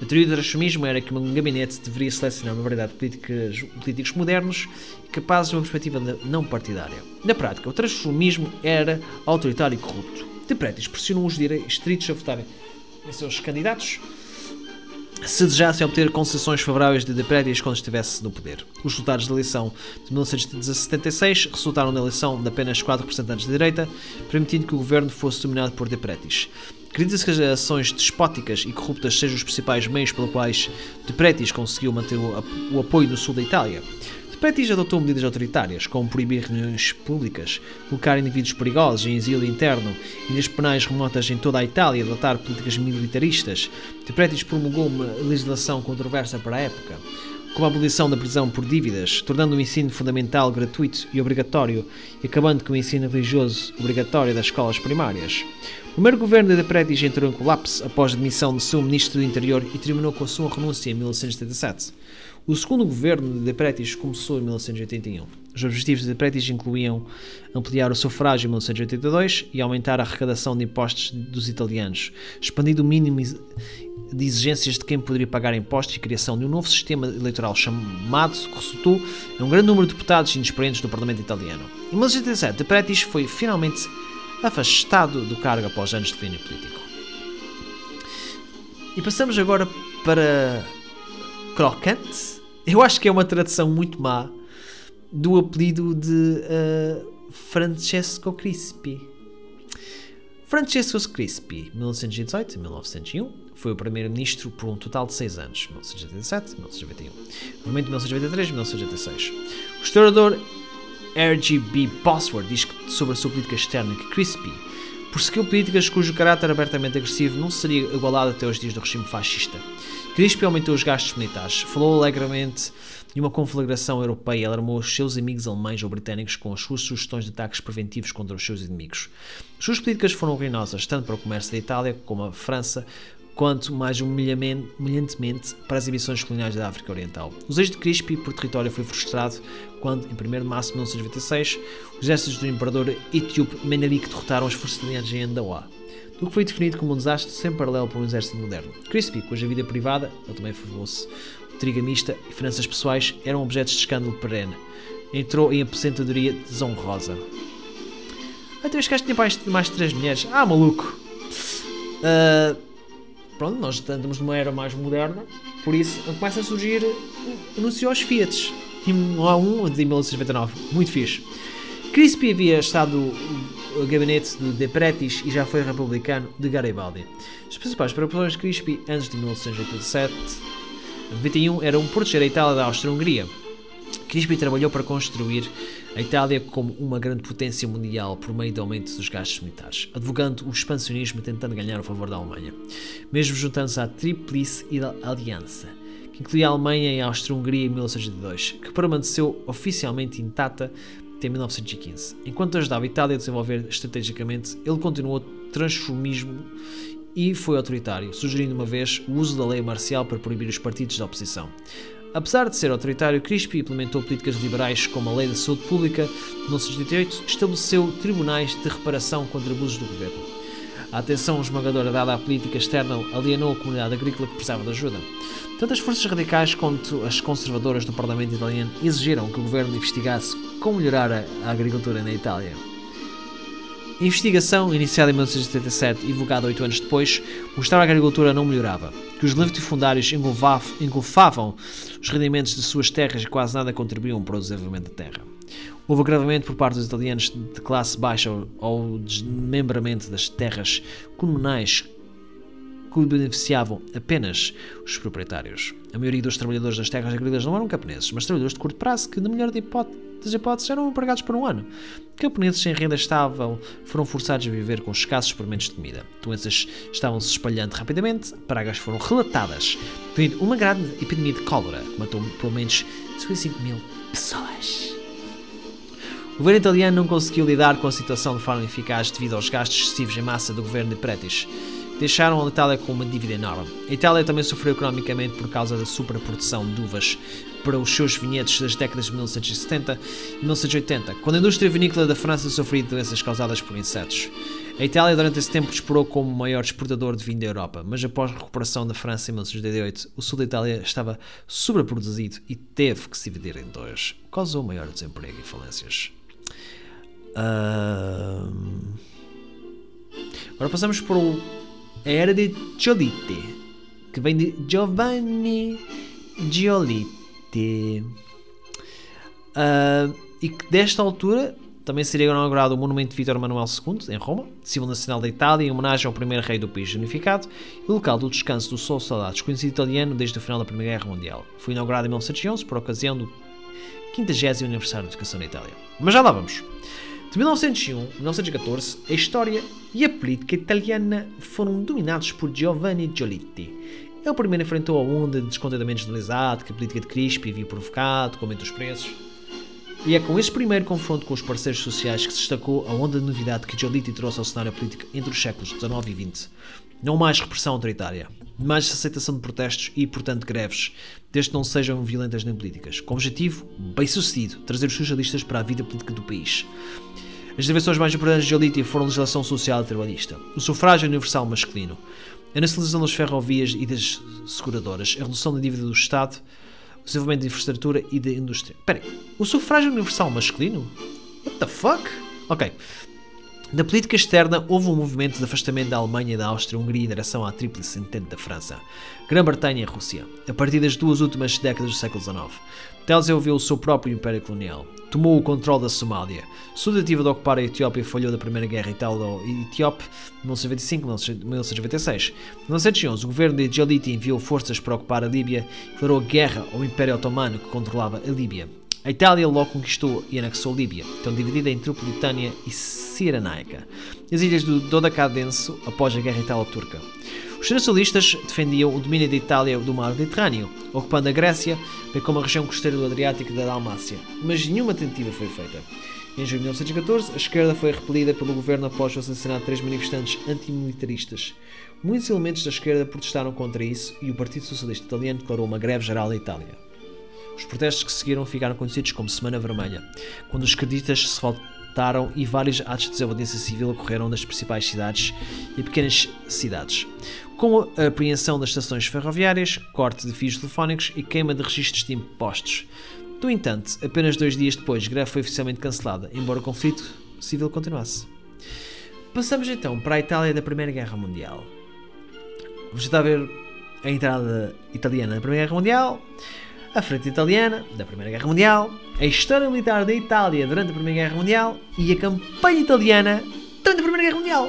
Speaker 2: A teoria do transformismo era que um gabinete deveria selecionar uma variedade de políticas, políticos modernos capazes de uma perspectiva não partidária. Na prática, o transformismo era autoritário e corrupto. De Pretis pressionou os distritos a votarem em seus candidatos se desejasse obter concessões favoráveis de Depretis quando estivesse no poder. Os resultados da eleição de 1976 resultaram na eleição de apenas 4 representantes de direita, permitindo que o governo fosse dominado por Depretis. Acredita-se que as ações despóticas e corruptas sejam os principais meios pelos quais Depretis conseguiu manter o apoio no sul da Itália. Depretis adotou medidas autoritárias, como proibir reuniões públicas, colocar indivíduos perigosos em exílio interno, ilhas penais remotas em toda a Itália adotar políticas militaristas. Depretis promulgou uma legislação controversa para a época, como a abolição da prisão por dívidas, tornando o ensino fundamental gratuito e obrigatório e acabando com o ensino religioso obrigatório das escolas primárias. O primeiro governo de Depretis entrou em colapso após a demissão do seu ministro do Interior e terminou com a sua renúncia em 1977. O segundo governo de Depretis começou em 1981. Os objetivos de Depretis incluíam ampliar o sufrágio em 1982 e aumentar a arrecadação de impostos dos italianos, expandindo o mínimo de exigências de quem poderia pagar impostos e criação de um novo sistema eleitoral chamado, que resultou em um grande número de deputados inexperientes do Parlamento italiano. Em 1987, Depretis foi finalmente afastado do cargo após anos de declínio político. E passamos agora para Crocante, eu acho que é uma tradução muito má do apelido de uh, Francesco Crispi. Francesco Crispi, 1918 1901, foi o primeiro-ministro por um total de seis anos, 1987 1991, movimento de 1993 1986. O historiador R.G.B. Bosworth diz sobre a sua política externa que Crispi perseguiu políticas cujo caráter abertamente agressivo não seria igualado até os dias do regime fascista. Crispi aumentou os gastos militares, falou alegremente de uma conflagração europeia e alarmou os seus amigos alemães ou britânicos com as suas sugestões de ataques preventivos contra os seus inimigos. As suas políticas foram ruinosas tanto para o comércio da Itália como a França, quanto mais humilhantemente para as ambições coloniais da África Oriental. O desejo de Crispi por território foi frustrado quando, em 1 de março de 1926, os exércitos do imperador etíope Menelik derrotaram as forças italianas em Andawa do que foi definido como um desastre sem paralelo para um exército moderno. Crispy, cuja vida privada, ele também fosse trigamista e finanças pessoais, eram objetos de escândalo perene. Entrou em aposentadoria desonrosa. Até este gajo tinha mais, mais três mulheres. Ah, maluco! Uh, pronto, nós estamos numa era mais moderna, por isso começa a surgir anúncio aos Fiat. E há um de 1999, muito fixe. Crispy havia estado o gabinete de De Pretis e já foi republicano de Garibaldi. As principais preocupações de Crispi antes de 1987 91 eram proteger a Itália da Áustria-Hungria. Crispi trabalhou para construir a Itália como uma grande potência mundial por meio do aumento dos gastos militares, advogando o expansionismo e tentando ganhar o favor da Alemanha, mesmo juntando-se à Tríplice Aliança, que incluía a Alemanha e a Áustria-Hungria em 1902, que permaneceu oficialmente intacta até 1915. Enquanto ajudava a Itália a desenvolver estrategicamente, ele continuou transformismo e foi autoritário, sugerindo uma vez o uso da lei marcial para proibir os partidos da oposição. Apesar de ser autoritário, Crispi implementou políticas liberais como a Lei da Saúde Pública de 1978, estabeleceu tribunais de reparação contra abusos do governo. A atenção esmagadora dada à política externa alienou a comunidade agrícola que precisava de ajuda. Tanto as forças radicais quanto as conservadoras do Parlamento italiano exigiram que o governo investigasse como melhorar a agricultura na Itália. A investigação, iniciada em 1977 e divulgada oito anos depois, mostrava que a agricultura não melhorava, que os latifundários engolfavam os rendimentos de suas terras e quase nada contribuíam para o desenvolvimento da terra. Houve agravamento por parte dos italianos de classe baixa ao desmembramento das terras comunais que beneficiavam apenas os proprietários. A maioria dos trabalhadores das terras agrícolas não eram camponeses, mas trabalhadores de curto prazo que, na melhor das hipóteses, eram empregados por um ano. Camponeses sem renda estável foram forçados a viver com escassos suplementos de comida. Doenças estavam se espalhando rapidamente, pragas foram relatadas, incluindo uma grande epidemia de cólera que matou pelo menos 55 mil pessoas. O governo italiano não conseguiu lidar com a situação de forma eficaz devido aos gastos excessivos em massa do governo de Pretis deixaram a Itália com uma dívida enorme. A Itália também sofreu economicamente por causa da superprodução de uvas para os seus vinhedos das décadas de 1970 e 1980, quando a indústria vinícola da França sofreu doenças causadas por insetos. A Itália durante esse tempo explorou como o maior exportador de vinho da Europa, mas após a recuperação da França em 1988, o sul da Itália estava sobreproduzido e teve que se dividir em dois. Causou maior desemprego e falências. Agora passamos para o a era de Giolitti, que vem de Giovanni Giolitti. Uh, e que desta altura também seria inaugurado o monumento de Vítor Manuel II, em Roma, símbolo nacional da Itália, em homenagem ao primeiro rei do país unificado e local do descanso do Sol Saudade, desconhecido italiano desde o final da Primeira Guerra Mundial. Foi inaugurado em 1911 por ocasião do 50 aniversário da educação da Itália. Mas já lá vamos. De 1901 a 1914, a história e a política italiana foram dominados por Giovanni Giolitti. Ele primeiro enfrentou a onda de descontentamento generalizado que a política de Crispi havia provocado, com o aumento dos preços. E é com esse primeiro confronto com os parceiros sociais que se destacou a onda de novidade que Giolitti trouxe ao cenário político entre os séculos XIX e XX. Não mais repressão autoritária, mais aceitação de protestos e, portanto, greves, desde que não sejam violentas nem políticas. Com objetivo, bem sucedido, trazer os socialistas para a vida política do país. As intervenções mais importantes de Giolitti foram a legislação social e trabalhista, o sufrágio universal masculino, a nacionalização das ferrovias e das seguradoras, a redução da dívida do Estado, o desenvolvimento de infraestrutura e da indústria. Espera o sufrágio universal masculino? What the fuck? Ok. Na política externa, houve um movimento de afastamento da Alemanha, da Áustria, Hungria em direção à tríplice entente da França, Grã-Bretanha e Rússia, a partir das duas últimas décadas do século XIX. Desenvolveu o seu próprio império colonial, tomou o controle da Somália, sua tentativa de ocupar a Etiópia falhou da Primeira Guerra Italo-Etíope de 1925-1996. Em 1911, o governo de Jaliti enviou forças para ocupar a Líbia e declarou guerra ao Império Otomano que controlava a Líbia. A Itália logo conquistou e anexou Líbia, tão dividida em Tripolitânia e Cirenaica, as ilhas do Dodecadenso após a Guerra Italo-Turca. Os nacionalistas defendiam o domínio da Itália do mar Mediterrâneo, ocupando a Grécia, bem como a região costeira do Adriático e da Dalmácia, mas nenhuma tentativa foi feita. Em junho de 1914, a esquerda foi repelida pelo governo após o assassinato de três manifestantes antimilitaristas. Muitos elementos da esquerda protestaram contra isso e o Partido Socialista Italiano declarou uma greve geral na Itália. Os protestos que seguiram ficaram conhecidos como Semana Vermelha, quando os esquerdistas se e vários atos de desobediência civil ocorreram nas principais cidades e pequenas cidades, como a apreensão das estações ferroviárias, corte de fios telefónicos e queima de registros de impostos. No entanto, apenas dois dias depois, a greve foi oficialmente cancelada, embora o conflito civil continuasse. Passamos então para a Itália da Primeira Guerra Mundial. Vamos tentar ver a entrada italiana na Primeira Guerra Mundial, a frente italiana da Primeira Guerra Mundial, a história militar da Itália durante a Primeira Guerra Mundial e a campanha italiana durante a Primeira Guerra Mundial.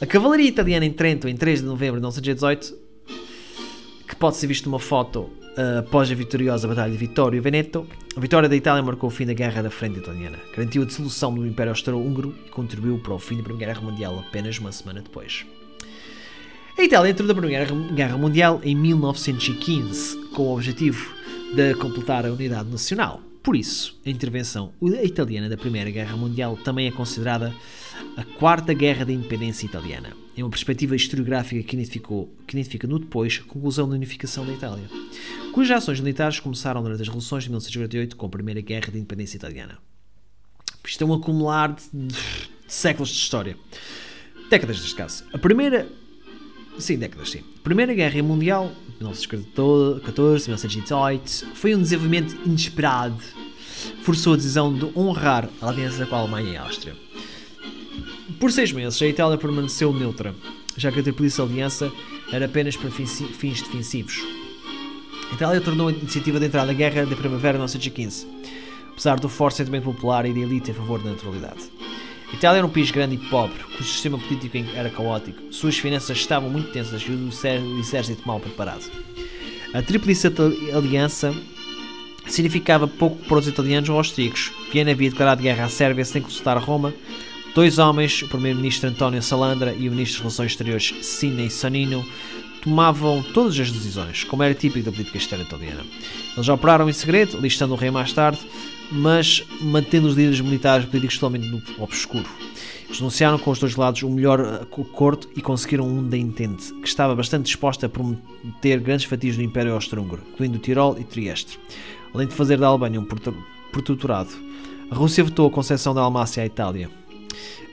Speaker 2: A cavalaria italiana em Trento em 3 de novembro de 1918, que pode ser visto numa foto uh, após a vitoriosa Batalha de Vittorio Veneto, a vitória da Itália marcou o fim da Guerra da Frente Italiana, garantiu a dissolução do Império Austro-Húngaro e contribuiu para o fim da Primeira Guerra Mundial apenas uma semana depois. A Itália entrou na Primeira Guerra Mundial em 1915, com o objetivo de completar a unidade nacional. Por isso, a intervenção italiana da Primeira Guerra Mundial também é considerada a Quarta Guerra da Independência Italiana. É uma perspectiva historiográfica que, identificou, que identifica no depois a conclusão da unificação da Itália, cujas ações militares começaram durante as revoluções de 1948 com a Primeira Guerra da Independência Italiana. Isto é um acumular de, de, de séculos de história. Décadas, neste caso. A primeira Sim, décadas, sim. Primeira Guerra Mundial, 1914, 1918, foi um desenvolvimento inesperado. Forçou a decisão de honrar a aliança com a Alemanha e a Áustria. Por seis meses, a Itália permaneceu neutra, já que a Tríplice Aliança era apenas para fins defensivos. A Itália tornou a iniciativa de entrada na guerra da primavera de 1915, apesar do forte sentimento popular e da elite a favor da neutralidade. Itália era um país grande e pobre, cujo sistema político era caótico, suas finanças estavam muito tensas e o exército mal preparado. A Tríplice Aliança significava pouco para os italianos ou austríacos. Viena havia declarado guerra à Sérvia sem consultar Roma. Dois homens, o primeiro-ministro António Salandra e o ministro das Relações Exteriores Sidney Sonino, tomavam todas as decisões, como era típico da política externa italiana. Eles operaram em segredo, listando o rei mais tarde, mas mantendo os líderes militares políticos totalmente no obscuro. Eles negociaram com os dois lados o melhor acordo e conseguiram um da Entente, que estava bastante disposta a prometer grandes fatias do Império Austro-Húngaro, incluindo Tirol e Trieste, além de fazer da Albânia um protetorado. A Rússia vetou a concessão da Almácia à Itália.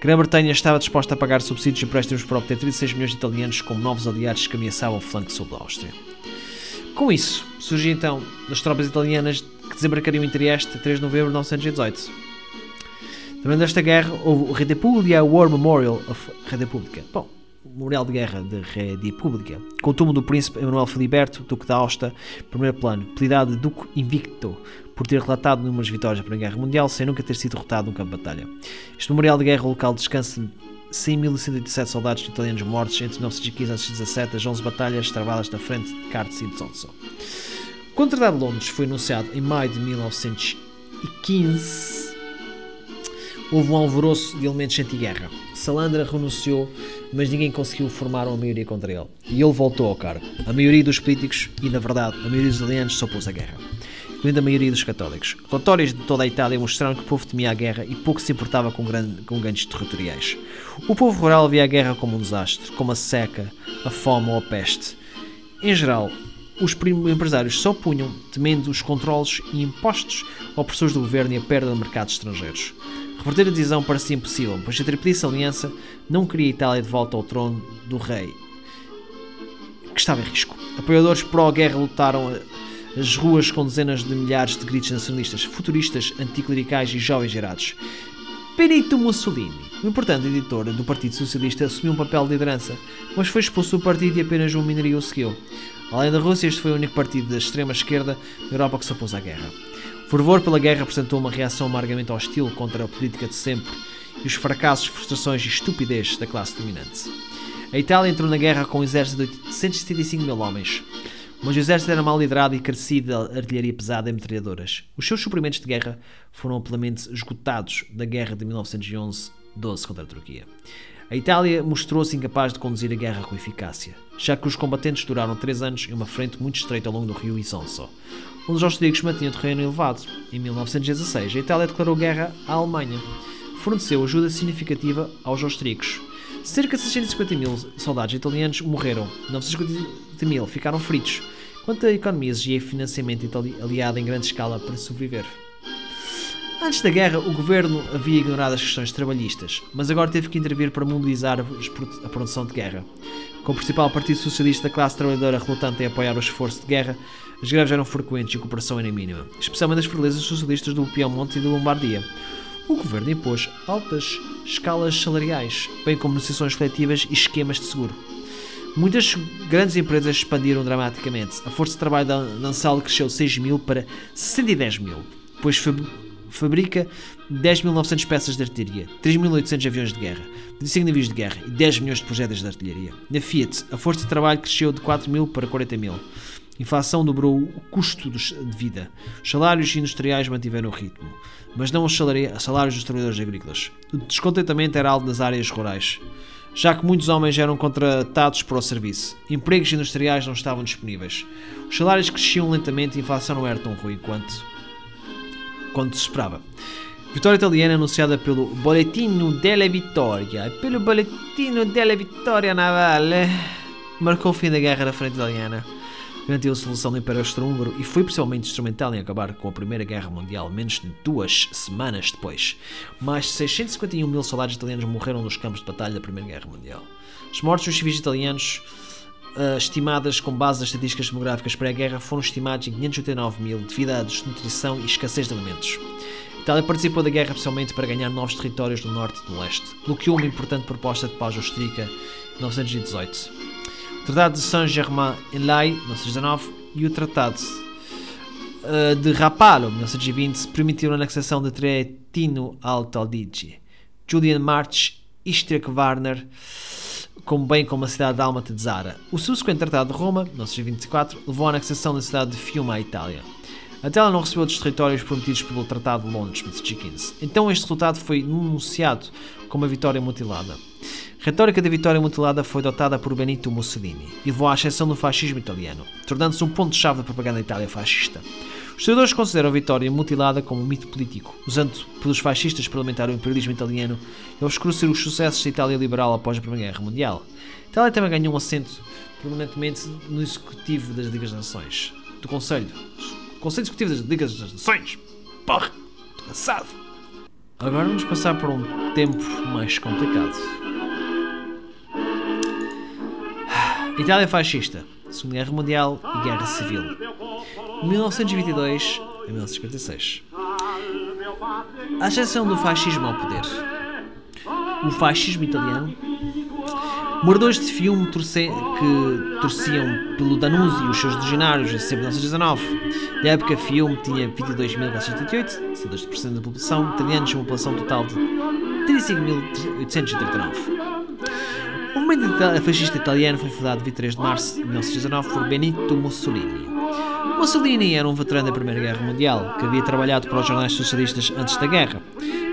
Speaker 2: Grã-Bretanha estava disposta a pagar subsídios e empréstimos para obter 36 milhões de italianos como novos aliados que ameaçavam o flanco sul da Áustria. Com isso, surgiu então as tropas italianas que desembarcariam em Trieste a 3 de novembro de 1918. Durante esta guerra, houve o República War Memorial of República. Bom, Memorial de Guerra de República, com o túmulo do príncipe Emanuel Filiberto, Duque da Aosta, primeiro plano, apelidado de Duque Invicto, por ter relatado inúmeras vitórias na Primeira Guerra Mundial sem nunca ter sido derrotado num campo de batalha. Este memorial de guerra local descansa de 100.187 soldados italianos mortos entre 1915 e 1917, as 11 batalhas travadas na frente de Cartes e de Sonso. O Tratado de Londres foi anunciado em maio de 1915, houve um alvoroço de elementos anti-guerra. Salandra renunciou, mas ninguém conseguiu formar uma maioria contra ele. E ele voltou ao cargo. A maioria dos políticos e, na verdade, a maioria dos italianos se opôs à guerra incluindo a maioria dos católicos. Relatórios de toda a Itália mostraram que o povo temia a guerra e pouco se importava com, grande, com ganhos territoriais. O povo rural via a guerra como um desastre, como a seca, a fome ou a peste. Em geral, os empresários se opunham, temendo os controles e impostos opressores do governo e a perda de mercados estrangeiros. Reverter a decisão parecia impossível, pois a Tríplice Aliança não queria a Itália de volta ao trono do rei, que estava em risco. Apoiadores pró-guerra lutaram as ruas com dezenas de milhares de gritos nacionalistas, futuristas, anticlericais e jovens gerados. Benito Mussolini, o importante editor do Partido Socialista, assumiu um papel de liderança, mas foi expulso do partido e apenas uma minoria o seguiu. Além da Rússia, este foi o único partido da extrema-esquerda na Europa que se opôs à guerra. O fervor pela guerra apresentou uma reação amargamente hostil contra a política de sempre e os fracassos, frustrações e estupidez da classe dominante. A Itália entrou na guerra com um exército de 175 mil homens. Mas o exército era mal liderado e carecia de artilharia pesada e metralhadoras. Os seus suprimentos de guerra foram amplamente esgotados da guerra de 1911-12 contra a Turquia. A Itália mostrou-se incapaz de conduzir a guerra com eficácia, já que os combatentes duraram três anos em uma frente muito estreita ao longo do rio Isonzo, onde os austríacos mantinham terreno elevado. Em 1916, a Itália declarou guerra à Alemanha. Forneceu ajuda significativa aos austríacos, Cerca de 650 mil soldados italianos morreram, 950 mil ficaram feridos, quanto a economia exigia financiamento aliado em grande escala para sobreviver. Antes da guerra, o governo havia ignorado as questões trabalhistas, mas agora teve que intervir para mobilizar a produção de guerra. Com o principal partido socialista da classe trabalhadora relutante em apoiar o esforço de guerra, as greves eram frequentes e a cooperação era mínima, especialmente das fortalezas socialistas do Piemonte e da Lombardia o governo impôs altas escalas salariais, bem como negociações coletivas e esquemas de seguro. Muitas grandes empresas expandiram dramaticamente. A força de trabalho da Nansal cresceu de 6 mil para 110 mil, pois fabrica 10.900 peças de artilharia, 3.800 aviões de guerra, 25 navios de guerra e 10 milhões de projéteis de artilharia. Na Fiat, a força de trabalho cresceu de 4 mil para 40 mil. A inflação dobrou o custo de vida. Os salários industriais mantiveram o ritmo, mas não os salários dos trabalhadores agrícolas. O descontentamento era alto nas áreas rurais, já que muitos homens eram contratados para o serviço. Empregos industriais não estavam disponíveis. Os salários cresciam lentamente e a inflação não era tão ruim quanto, quanto se esperava. Vitória italiana anunciada pelo Boletino della Vittoria pelo Boletino della Vittoria Navale marcou o fim da guerra da frente italiana garantiu a solução do Império Austro-Húngaro e foi principalmente instrumental em acabar com a Primeira Guerra Mundial menos de duas semanas depois. Mais de 651 mil soldados italianos morreram nos campos de batalha da Primeira Guerra Mundial. As mortes dos civis italianos, uh, estimadas com base nas estatísticas demográficas pré-guerra, foram estimadas em 589 mil devido à desnutrição e escassez de alimentos. Itália participou da guerra especialmente para ganhar novos territórios no norte e no leste, bloqueou uma importante proposta de paz austríaca em 1918. O Tratado de Saint-Germain-en-Laye, 1919, e o Tratado uh, de Rapallo, 1920, permitiram a anexação de Trentino Alto Adige, Julian March, Istria Warner, como bem como a cidade dálmata de Zara. O subsequente Tratado de Roma, 1924, levou à anexação da cidade de Fiume à Itália. Até ela não recebeu dos territórios prometidos pelo Tratado de Londres, 1915. Então este resultado foi denunciado como uma vitória mutilada. A retórica da vitória mutilada foi adotada por Benito Mussolini e levou à ascensão do fascismo italiano, tornando-se um ponto-chave da propaganda da Itália fascista. Os historiadores consideram a vitória mutilada como um mito político, usando pelos fascistas para alimentar o imperialismo italiano e obscurecer os sucessos da Itália liberal após a Primeira Guerra Mundial. A Itália também ganhou um assento permanentemente no Executivo das Ligas das Nações, do Conselho. Conselho Executivo das Ligas das Nações! Porra! Estou cansado! Agora vamos passar por um tempo mais complicado. Itália fascista, Segunda Guerra Mundial e Guerra Civil. 1922 a 1956. A ascensão do fascismo ao poder. O fascismo italiano. Moradores de Fiume torce, que torciam pelo Danúzio e os seus legionários em setembro de 1919. Na época, Fiume tinha 22.478, 62% da população, italianos, uma população total de 35.839. O movimento fascista italiano foi fundado 23 de março de 1919 por Benito Mussolini. Mussolini era um veterano da Primeira Guerra Mundial, que havia trabalhado para os jornais socialistas antes da guerra,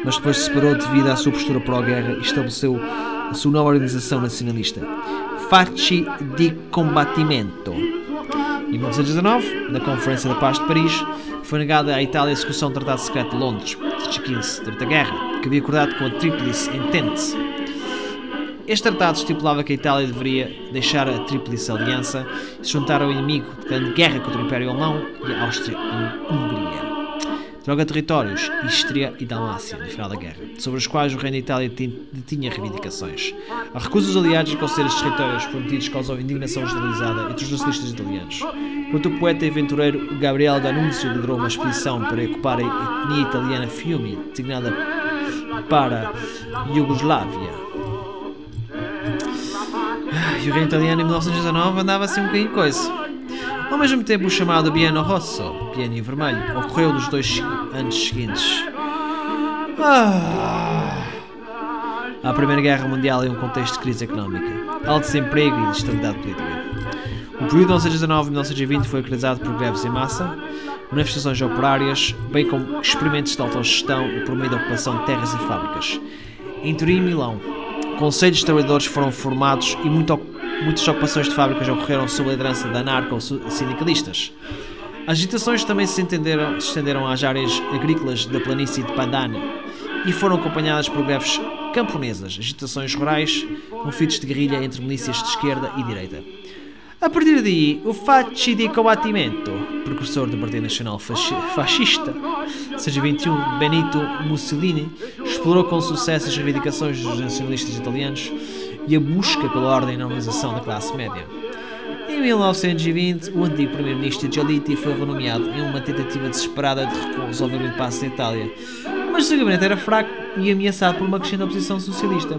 Speaker 2: mas depois se separou devido à sua postura pró-guerra e estabeleceu a sua nova organização nacionalista, Facci di Combattimento. Em 1919, na Conferência da Paz de Paris, foi negada à Itália a execução do Tratado Secreto de Londres, de 15, durante a guerra, que havia acordado com a Tríplice Entente, este tratado estipulava que a Itália deveria deixar a Tríplice Aliança e se juntar ao inimigo, declarando guerra contra o Império Alemão e a Áustria e Hungria. Troca territórios, Istria e Dalmácia, no final da guerra, sobre os quais o Reino da Itália tinha reivindicações. A recusa dos aliados em conceder estes territórios prometidos causou indignação generalizada entre os nacionalistas italianos. Quanto o poeta e aventureiro Gabriel D'Annunzio liderou uma expedição para ocupar a etnia italiana Fiume, designada para Iugoslávia, e o reino italiano em 1919 andava assim um bocadinho coisa. Ao mesmo tempo, o chamado Bienno Rosso, Bienio Vermelho, ocorreu nos dois anos seguintes. Ah. A Primeira Guerra Mundial em um contexto de crise económica, alto desemprego e de estabilidade política. O período de 1919 e 1920 foi caracterizado por greves em massa, manifestações operárias, bem como experimentos de autogestão por meio da ocupação de terras e fábricas. Em Turim e Milão, conselhos de trabalhadores foram formados e muito, muitas ocupações de fábricas ocorreram sob a liderança de anarco-sindicalistas. As agitações também se, se estenderam às áreas agrícolas da planície de Padane e foram acompanhadas por greves camponesas, agitações rurais, conflitos de guerrilha entre milícias de esquerda e direita. A partir daí, o Facci di Combattimento, precursor do Partido Nacional Fascista, seja 21, Benito Mussolini, explorou com sucesso as reivindicações dos nacionalistas italianos e a busca pela ordem e normalização da classe média. Em 1920, o antigo primeiro-ministro Giolitti foi renomeado em uma tentativa desesperada de resolver o impasse da Itália, mas o seu gabinete era fraco e ameaçado por uma crescente oposição socialista.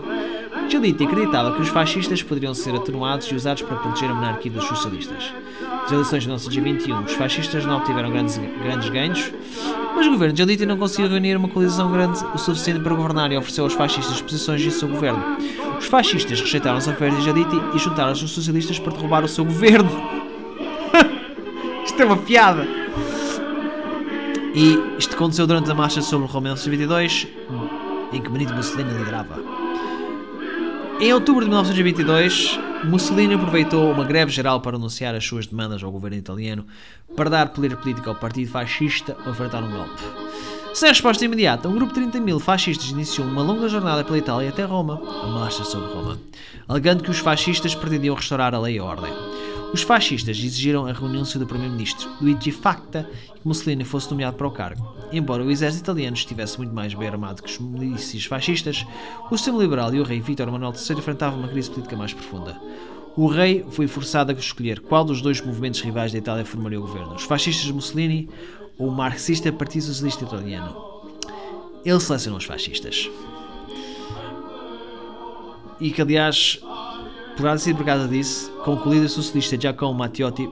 Speaker 2: Giolitti acreditava que os fascistas poderiam ser atenuados e usados para proteger a monarquia dos socialistas. Nas eleições de 1921, os fascistas não obtiveram grandes, grandes ganhos, mas o governo de Giolitti não conseguiu reunir uma coalizão grande o suficiente para governar e ofereceu aos fascistas posições em seu governo. Os fascistas rejeitaram as ofertas de Giolitti e juntaram-se aos socialistas para derrubar o seu governo. [laughs] Isto é uma piada! E isto aconteceu durante a marcha sobre Roma em 1922, em que Benito Mussolini liderava. Em outubro de 1922, Mussolini aproveitou uma greve geral para anunciar as suas demandas ao governo italiano para dar poder político ao partido fascista ou enfrentar um golpe. Sem resposta imediata, um grupo de 30 mil fascistas iniciou uma longa jornada pela Itália até Roma, a marcha sobre Roma, alegando que os fascistas pretendiam restaurar a lei e a ordem. Os fascistas exigiram a renúncia do primeiro-ministro, Luigi Facta, e que Mussolini fosse nomeado para o cargo. Embora o exército italiano estivesse muito mais bem armado que os milícias fascistas, o sistema liberal e o rei Vítor Manuel III enfrentavam uma crise política mais profunda. O rei foi forçado a escolher qual dos dois movimentos rivais da Itália formaria o governo, os fascistas de Mussolini ou o marxista Partido Socialista Italiano. ele selecionou os fascistas. E que, aliás, ter sido por causa disso, que o socialista Giacomo Matteotti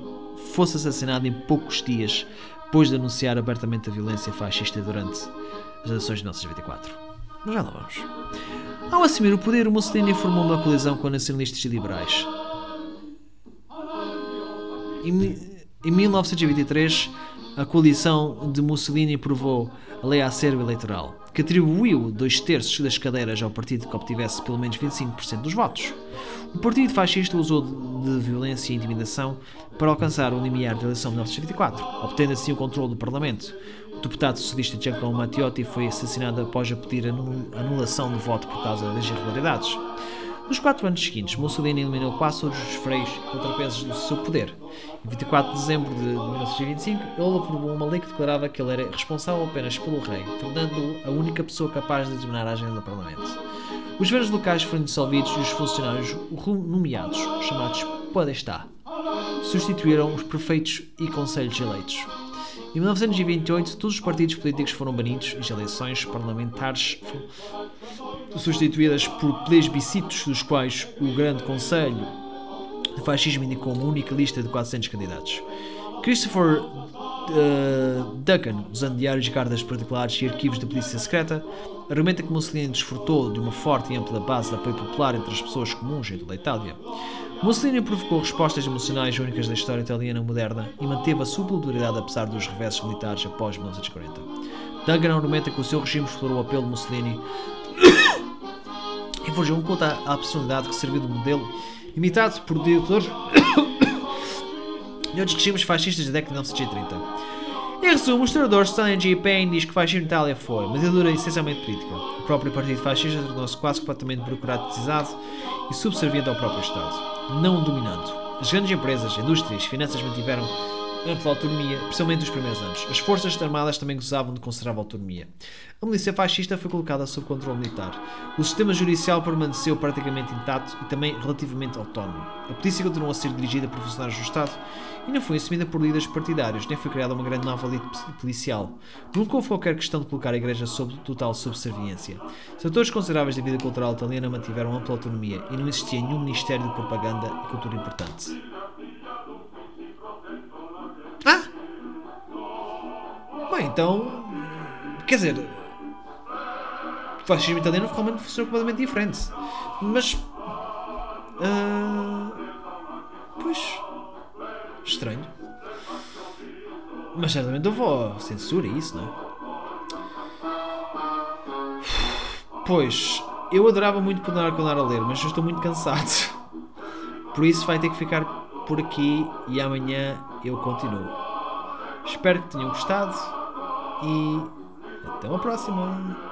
Speaker 2: fosse assassinado em poucos dias depois de anunciar abertamente a violência fascista durante as eleições de 1994. Mas já lá vamos. Ao assumir o poder, o Mussolini formou uma colisão com nacionalistas e liberais. Em, em 1923, a coalição de Mussolini aprovou a Lei Acervo Eleitoral, que atribuiu dois terços das cadeiras ao partido que obtivesse pelo menos 25% dos votos. O partido fascista usou de violência e intimidação para alcançar o limiar da eleição de 1924, obtendo assim o controle do Parlamento. O deputado socialista Giacomo Matteotti foi assassinado após a pedir anulação do voto por causa das irregularidades. Nos quatro anos seguintes, Mussolini eliminou quase todos os freios contrapesos do seu poder. Em 24 de dezembro de 1925, ele aprovou uma lei que declarava que ele era responsável apenas pelo rei, tornando-o a única pessoa capaz de determinar a agenda do Parlamento. Os governos locais foram dissolvidos e os funcionários nomeados, chamados podestá, substituíram os prefeitos e conselhos eleitos. Em 1928, todos os partidos políticos foram banidos e as eleições parlamentares foram substituídas por plebiscitos, dos quais o Grande Conselho de Fascismo indicou uma única lista de 400 candidatos. Christopher uh, Duncan, usando diários de cartas particulares e arquivos da polícia secreta, argumenta que Mussolini desfrutou de uma forte e ampla base de apoio popular entre as pessoas comuns em toda a Itália. Mussolini provocou respostas emocionais únicas da história italiana moderna e manteve a sua popularidade apesar dos reversos militares após 1940. Duncan argumenta que o seu regime explorou o apelo de Mussolini [coughs] e forjou um culto à personalidade que serviu de modelo, imitado por ditadores [coughs] e outros regimes fascistas da década de 1930. Em resumo, o historiador Stanley G. Payne diz que o fascismo na Itália foi uma ditadura essencialmente política. O próprio partido fascista tornou-se quase completamente burocratizado e subserviente ao próprio Estado, não dominando. As grandes empresas, indústrias finanças mantiveram ampla autonomia, principalmente nos primeiros anos. As forças armadas também gozavam de considerável autonomia. A milícia fascista foi colocada sob controle militar. O sistema judicial permaneceu praticamente intacto e também relativamente autónomo. A polícia continuou a ser dirigida por funcionários do Estado e não foi assumida por líderes partidários, nem foi criada uma grande nova elite policial. Nunca houve qualquer questão de colocar a Igreja sob total subserviência. Setores consideráveis da vida cultural italiana mantiveram ampla autonomia e não existia nenhum ministério de propaganda e cultura importante. Bem, então. Quer dizer. O fascismo italiano realmente funcionou completamente diferente. Mas. Uh, pois. Estranho. Mas certamente houve censura e isso, não é? Pois. Eu adorava muito continuar a ler, mas eu estou muito cansado. Por isso vai ter que ficar por aqui e amanhã eu continuo. Espero que tenham gostado e até uma próxima!